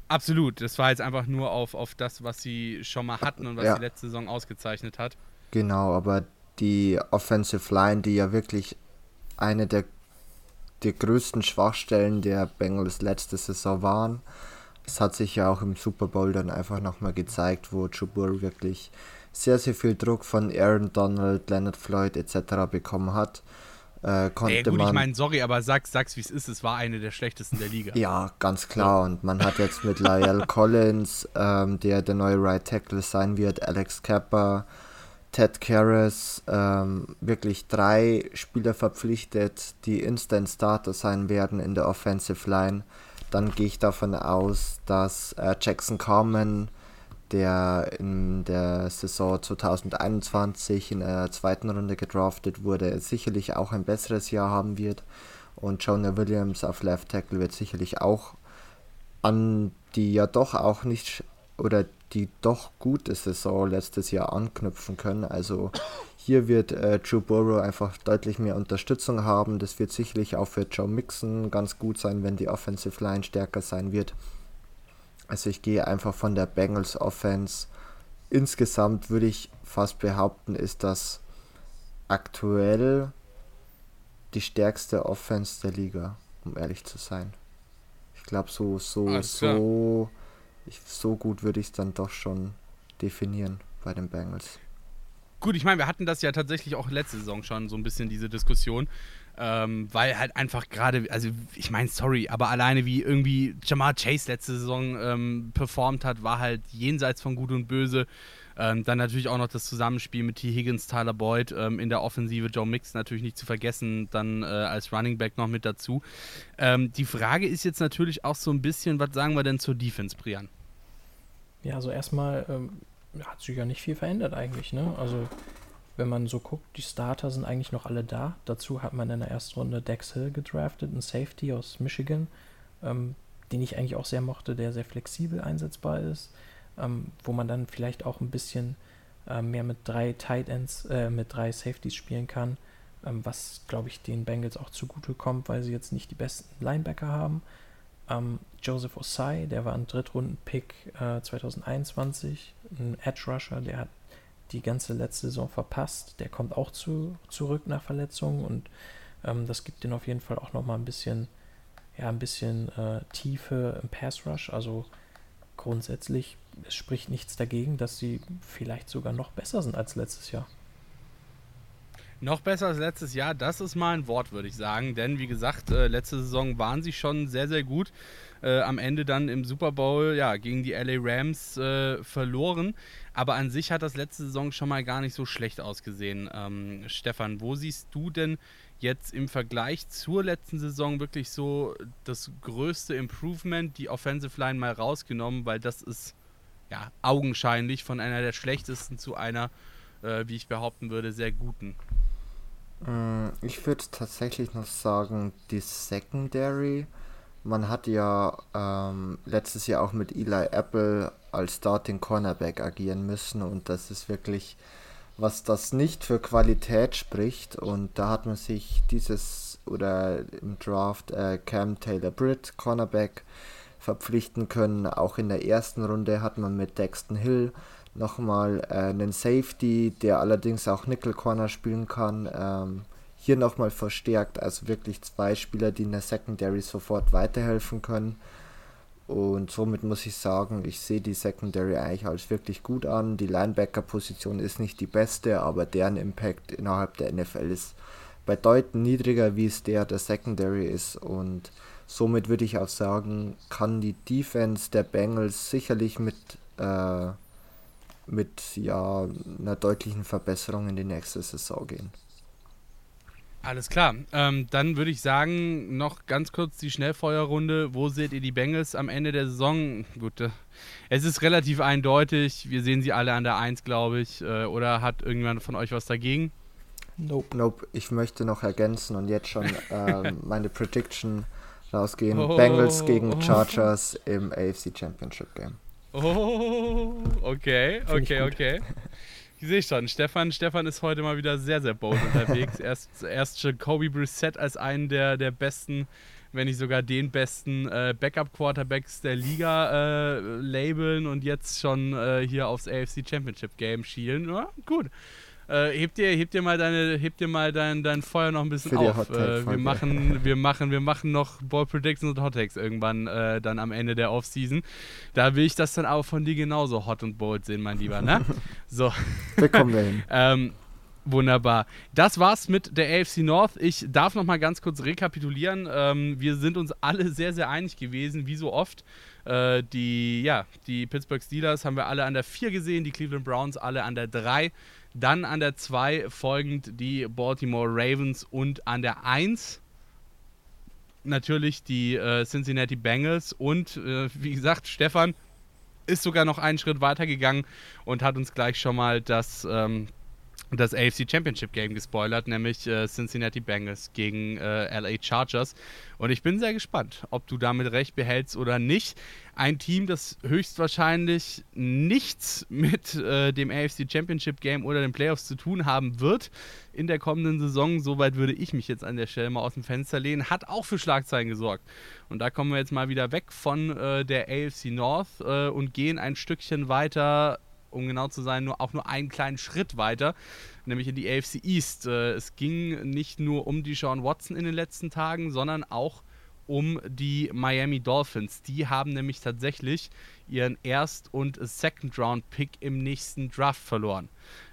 Absolut. Das war jetzt einfach nur auf, auf das, was sie schon mal hatten und was ja. die letzte Saison ausgezeichnet hat. Genau, aber die Offensive Line, die ja wirklich eine der, der größten Schwachstellen der Bengals letzte Saison waren. Es hat sich ja auch im Super Bowl dann einfach nochmal gezeigt, wo Joe Burrow wirklich sehr, sehr viel Druck von Aaron Donald, Leonard Floyd etc. bekommen hat. Äh, konnte Ey, gut, man, ich meine, sorry, aber sag's, sag's wie es ist, es war eine der schlechtesten der Liga. Ja, ganz klar. Und man hat jetzt mit Lyle <laughs> Collins, ähm, der der neue Right Tackle sein wird, Alex Kappa, Ted Karras ähm, wirklich drei Spieler verpflichtet, die Instant Starter sein werden in der Offensive Line. Dann gehe ich davon aus, dass äh, Jackson Carmen, der in der Saison 2021 in der zweiten Runde gedraftet wurde, sicherlich auch ein besseres Jahr haben wird. Und Jonah Williams auf Left Tackle wird sicherlich auch an die ja doch auch nicht oder die doch gute Saison letztes Jahr anknüpfen können. Also hier wird äh, Joe Burrow einfach deutlich mehr Unterstützung haben. Das wird sicherlich auch für Joe Mixon ganz gut sein, wenn die Offensive Line stärker sein wird. Also ich gehe einfach von der Bengals Offense. Insgesamt würde ich fast behaupten, ist das aktuell die stärkste Offense der Liga, um ehrlich zu sein. Ich glaube, so, so, so ich, so gut würde ich es dann doch schon definieren bei den Bengals. Gut, ich meine, wir hatten das ja tatsächlich auch letzte Saison schon so ein bisschen diese Diskussion, ähm, weil halt einfach gerade, also ich meine, sorry, aber alleine wie irgendwie Jamar Chase letzte Saison ähm, performt hat, war halt jenseits von Gut und Böse. Ähm, dann natürlich auch noch das Zusammenspiel mit T. Higgins, Tyler Boyd ähm, in der Offensive, Joe Mix natürlich nicht zu vergessen, dann äh, als Running Back noch mit dazu. Ähm, die Frage ist jetzt natürlich auch so ein bisschen, was sagen wir denn zur Defense, Brian? Ja, also erstmal ähm, hat sich ja nicht viel verändert eigentlich, ne? Also wenn man so guckt, die Starter sind eigentlich noch alle da. Dazu hat man in der ersten Runde Dex Hill gedraftet, einen Safety aus Michigan, ähm, den ich eigentlich auch sehr mochte, der sehr flexibel einsetzbar ist ähm, wo man dann vielleicht auch ein bisschen äh, mehr mit drei Tight Ends, äh, mit drei Safeties spielen kann, ähm, was glaube ich den Bengals auch zugute kommt, weil sie jetzt nicht die besten Linebacker haben. Ähm, Joseph Osai, der war ein Drittrunden-Pick äh, 2021, ein Edge Rusher, der hat die ganze letzte Saison verpasst. Der kommt auch zu, zurück nach Verletzungen und ähm, das gibt den auf jeden Fall auch nochmal ein bisschen, ja, ein bisschen äh, Tiefe im Pass Rush. Also grundsätzlich es spricht nichts dagegen, dass sie vielleicht sogar noch besser sind als letztes Jahr. Noch besser als letztes Jahr, das ist mal ein Wort, würde ich sagen. Denn wie gesagt, äh, letzte Saison waren sie schon sehr, sehr gut. Äh, am Ende dann im Super Bowl ja, gegen die LA Rams äh, verloren. Aber an sich hat das letzte Saison schon mal gar nicht so schlecht ausgesehen. Ähm, Stefan, wo siehst du denn jetzt im Vergleich zur letzten Saison wirklich so das größte Improvement, die Offensive Line mal rausgenommen, weil das ist ja augenscheinlich von einer der schlechtesten zu einer, äh, wie ich behaupten würde, sehr guten. Mm, ich würde tatsächlich noch sagen, die Secondary. Man hat ja ähm, letztes Jahr auch mit Eli Apple als Starting Cornerback agieren müssen und das ist wirklich, was das nicht für Qualität spricht. Und da hat man sich dieses oder im Draft äh, Cam Taylor Britt Cornerback verpflichten können. Auch in der ersten Runde hat man mit Dexton Hill nochmal äh, einen Safety, der allerdings auch Nickel Corner spielen kann. Ähm, hier nochmal verstärkt, also wirklich zwei Spieler, die in der Secondary sofort weiterhelfen können. Und somit muss ich sagen, ich sehe die Secondary eigentlich als wirklich gut an. Die Linebacker-Position ist nicht die beste, aber deren Impact innerhalb der NFL ist bei Deuten niedriger, wie es der der Secondary ist. Und somit würde ich auch sagen, kann die Defense der Bengals sicherlich mit äh, mit ja, einer deutlichen Verbesserung in die nächste Saison gehen. Alles klar. Ähm, dann würde ich sagen, noch ganz kurz die Schnellfeuerrunde. Wo seht ihr die Bengals am Ende der Saison? Gut, äh, es ist relativ eindeutig. Wir sehen sie alle an der 1, glaube ich. Äh, oder hat irgendjemand von euch was dagegen? Nope. Nope. Ich möchte noch ergänzen und jetzt schon <laughs> ähm, meine Prediction rausgehen. Oh, Bengals gegen Chargers im AFC Championship Game. Oh, okay, okay, okay. <laughs> Ich sehe schon, Stefan, Stefan ist heute mal wieder sehr, sehr bold unterwegs. <laughs> erst, erst Jacoby Brissett als einen der, der besten, wenn nicht sogar den besten äh, Backup-Quarterbacks der Liga äh, labeln und jetzt schon äh, hier aufs AFC Championship Game schielen. Ja, gut. Äh, heb dir, heb dir mal deine, heb dir mal dein, dein Feuer noch ein bisschen auf. Äh, wir machen, <laughs> wir machen, wir machen noch Ball Predictions und Hot Takes irgendwann äh, dann am Ende der Offseason. Da will ich das dann auch von dir genauso hot und bold sehen, mein Lieber. Ne? <laughs> So. Da kommen wir hin. <laughs> ähm, Wunderbar. Das war's mit der AFC North. Ich darf noch mal ganz kurz rekapitulieren. Ähm, wir sind uns alle sehr, sehr einig gewesen, wie so oft. Äh, die, ja, die Pittsburgh Steelers haben wir alle an der 4 gesehen, die Cleveland Browns alle an der 3. Dann an der 2 folgend die Baltimore Ravens und an der 1 natürlich die äh, Cincinnati Bengals und äh, wie gesagt, Stefan ist sogar noch einen Schritt weiter gegangen und hat uns gleich schon mal das ähm, das AFC Championship Game gespoilert, nämlich äh, Cincinnati Bengals gegen äh, LA Chargers. Und ich bin sehr gespannt, ob du damit recht behältst oder nicht. Ein Team, das höchstwahrscheinlich nichts mit äh, dem AFC Championship Game oder den Playoffs zu tun haben wird in der kommenden Saison, soweit würde ich mich jetzt an der Stelle mal aus dem Fenster lehnen, hat auch für Schlagzeilen gesorgt. Und da kommen wir jetzt mal wieder weg von äh, der AFC North äh, und gehen ein Stückchen weiter um genau zu sein, nur auch nur einen kleinen Schritt weiter, nämlich in die AFC East. Äh, es ging nicht nur um die Sean Watson in den letzten Tagen, sondern auch um die Miami Dolphins. Die haben nämlich tatsächlich ihren Erst- und Second-Round-Pick im nächsten Draft verloren.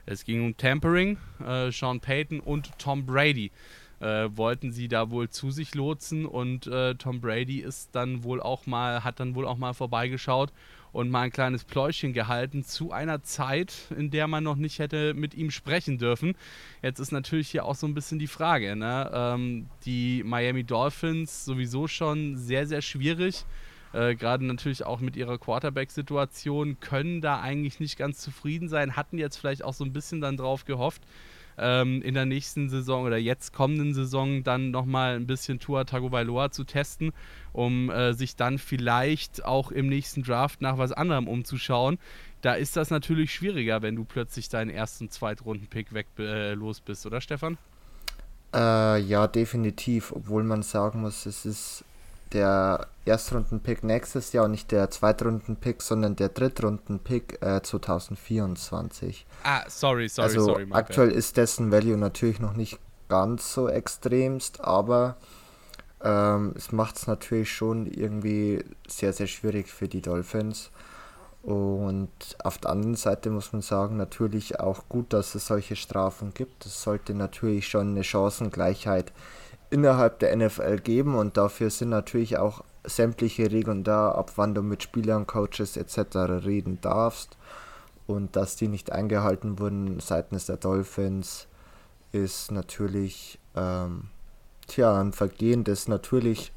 Es ging um Tampering, äh, Sean Payton und Tom Brady. Äh, wollten sie da wohl zu sich lotsen und äh, Tom Brady ist dann wohl auch mal, hat dann wohl auch mal vorbeigeschaut und mal ein kleines Pläuschen gehalten zu einer Zeit, in der man noch nicht hätte mit ihm sprechen dürfen. Jetzt ist natürlich hier auch so ein bisschen die Frage, ne? ähm, die Miami Dolphins sowieso schon sehr, sehr schwierig. Äh, Gerade natürlich auch mit ihrer Quarterback-Situation können da eigentlich nicht ganz zufrieden sein, hatten jetzt vielleicht auch so ein bisschen dann drauf gehofft, ähm, in der nächsten Saison oder jetzt kommenden Saison dann nochmal ein bisschen Tua Tagovailoa zu testen, um äh, sich dann vielleicht auch im nächsten Draft nach was anderem umzuschauen. Da ist das natürlich schwieriger, wenn du plötzlich deinen ersten Zweitrunden-Pick weg äh, los bist, oder Stefan? Äh, ja, definitiv, obwohl man sagen muss, es ist der Erstrunden-Pick nächstes Jahr und nicht der Zweitrunden-Pick, sondern der Drittrunden-Pick äh, 2024. Ah, sorry, sorry, also sorry. Aktuell ist dessen Value natürlich noch nicht ganz so extremst, aber ähm, es macht es natürlich schon irgendwie sehr, sehr schwierig für die Dolphins. Und auf der anderen Seite muss man sagen, natürlich auch gut, dass es solche Strafen gibt. Es sollte natürlich schon eine Chancengleichheit innerhalb der NFL geben und dafür sind natürlich auch sämtliche Regeln da, ab wann du mit Spielern, Coaches etc. reden darfst. Und dass die nicht eingehalten wurden seitens der Dolphins, ist natürlich ähm, tja, ein Vergehen, das natürlich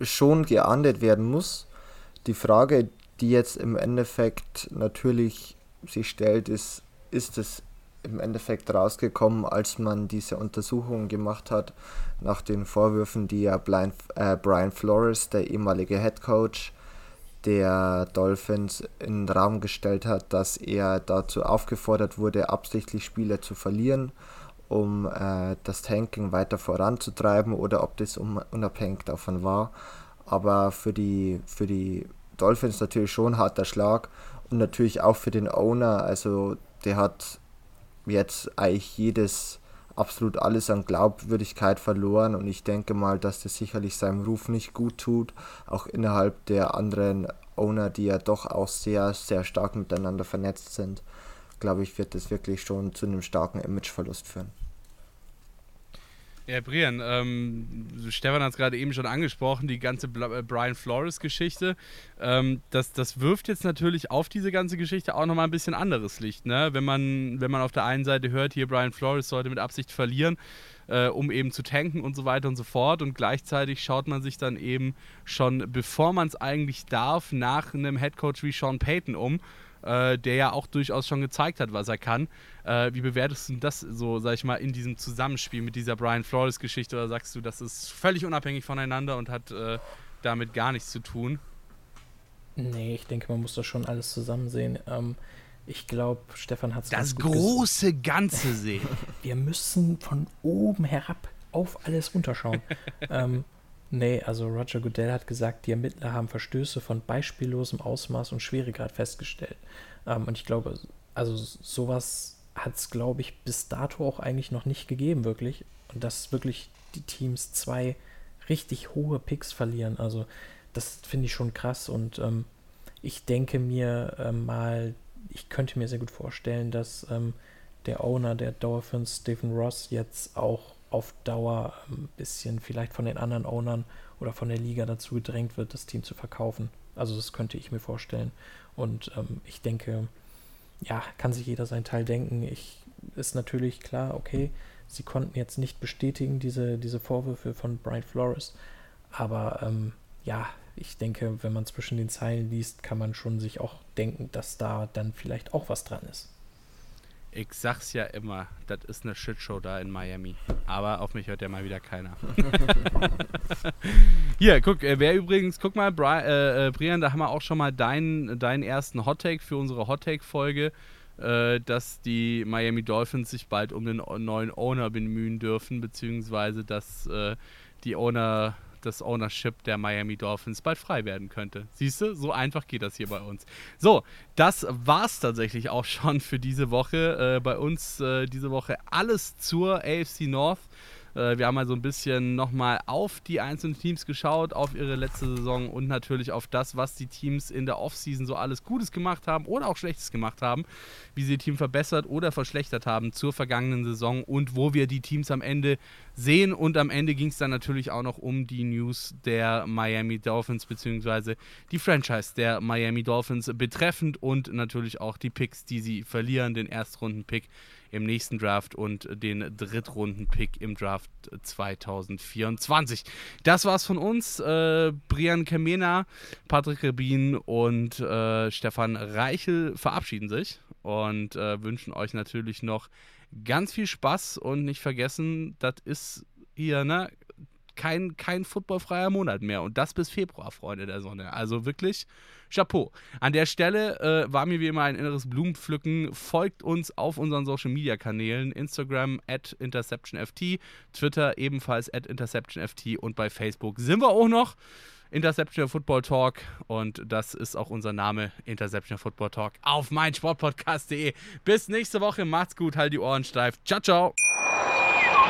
schon geahndet werden muss. Die Frage, die jetzt im Endeffekt natürlich sich stellt, ist, ist es im Endeffekt rausgekommen, als man diese Untersuchungen gemacht hat, nach den Vorwürfen, die ja Brian, äh, Brian Flores, der ehemalige Head Coach der Dolphins, in den Raum gestellt hat, dass er dazu aufgefordert wurde, absichtlich Spiele zu verlieren, um äh, das Tanking weiter voranzutreiben oder ob das unabhängig davon war. Aber für die, für die Dolphins natürlich schon harter Schlag und natürlich auch für den Owner. Also der hat jetzt eigentlich jedes, absolut alles an Glaubwürdigkeit verloren und ich denke mal, dass das sicherlich seinem Ruf nicht gut tut, auch innerhalb der anderen Owner, die ja doch auch sehr, sehr stark miteinander vernetzt sind, glaube ich, wird das wirklich schon zu einem starken Imageverlust führen. Ja, Brian, ähm, Stefan hat es gerade eben schon angesprochen, die ganze äh, Brian Flores-Geschichte. Ähm, das, das wirft jetzt natürlich auf diese ganze Geschichte auch nochmal ein bisschen anderes Licht. Ne? Wenn, man, wenn man auf der einen Seite hört, hier Brian Flores sollte mit Absicht verlieren, äh, um eben zu tanken und so weiter und so fort. Und gleichzeitig schaut man sich dann eben schon, bevor man es eigentlich darf, nach einem Headcoach wie Sean Payton um äh, der ja auch durchaus schon gezeigt hat, was er kann. Äh, wie bewertest du das so, sag ich mal, in diesem Zusammenspiel mit dieser Brian Flores-Geschichte? Oder sagst du, das ist völlig unabhängig voneinander und hat äh, damit gar nichts zu tun? Nee, ich denke, man muss das schon alles zusammen sehen. Ähm, ich glaube, Stefan hat es Das große Ganze sehen. <laughs> Wir müssen von oben herab auf alles runterschauen. <laughs> ähm, Nee, also Roger Goodell hat gesagt, die Ermittler haben Verstöße von beispiellosem Ausmaß und Schweregrad festgestellt. Ähm, und ich glaube, also sowas hat es, glaube ich, bis dato auch eigentlich noch nicht gegeben, wirklich. Und dass wirklich die Teams zwei richtig hohe Picks verlieren. Also das finde ich schon krass. Und ähm, ich denke mir äh, mal, ich könnte mir sehr gut vorstellen, dass ähm, der Owner der Dolphins, Stephen Ross, jetzt auch auf Dauer ein bisschen vielleicht von den anderen Ownern oder von der Liga dazu gedrängt wird, das Team zu verkaufen. Also das könnte ich mir vorstellen. Und ähm, ich denke, ja, kann sich jeder sein Teil denken. Ich ist natürlich klar, okay, sie konnten jetzt nicht bestätigen, diese, diese Vorwürfe von Brian Flores. Aber ähm, ja, ich denke, wenn man zwischen den Zeilen liest, kann man schon sich auch denken, dass da dann vielleicht auch was dran ist. Ich sag's ja immer, das ist eine Shitshow da in Miami. Aber auf mich hört ja mal wieder keiner. <laughs> Hier, guck, äh, wer übrigens, guck mal, Brian, äh, äh, Brian, da haben wir auch schon mal deinen, deinen ersten Hottake für unsere Hottake-Folge, äh, dass die Miami Dolphins sich bald um den neuen Owner bemühen dürfen, beziehungsweise dass äh, die Owner das Ownership der Miami Dolphins bald frei werden könnte. Siehst du, so einfach geht das hier bei uns. So, das war's tatsächlich auch schon für diese Woche. Äh, bei uns äh, diese Woche alles zur AFC North. Äh, wir haben mal so ein bisschen nochmal auf die einzelnen Teams geschaut, auf ihre letzte Saison und natürlich auf das, was die Teams in der Offseason so alles Gutes gemacht haben oder auch Schlechtes gemacht haben, wie sie ihr Team verbessert oder verschlechtert haben zur vergangenen Saison und wo wir die Teams am Ende sehen. Und am Ende ging es dann natürlich auch noch um die News der Miami Dolphins beziehungsweise die Franchise der Miami Dolphins betreffend und natürlich auch die Picks, die sie verlieren, den Erstrunden-Pick im nächsten Draft und den Drittrunden-Pick im Draft 2024. Das war's von uns. Äh, Brian Kemena, Patrick Rebin und äh, Stefan Reichel verabschieden sich und äh, wünschen euch natürlich noch ganz viel Spaß und nicht vergessen, das ist hier, ne? Kein, kein footballfreier Monat mehr. Und das bis Februar, Freunde der Sonne. Also wirklich Chapeau. An der Stelle äh, war mir wie immer ein inneres Blumenpflücken. Folgt uns auf unseren Social Media Kanälen: Instagram at InterceptionFT, Twitter ebenfalls at InterceptionFT und bei Facebook sind wir auch noch. Interception Football Talk und das ist auch unser Name, Interception Football Talk auf meinsportpodcast.de. Bis nächste Woche, macht's gut, halt die Ohren steif. Ciao, ciao.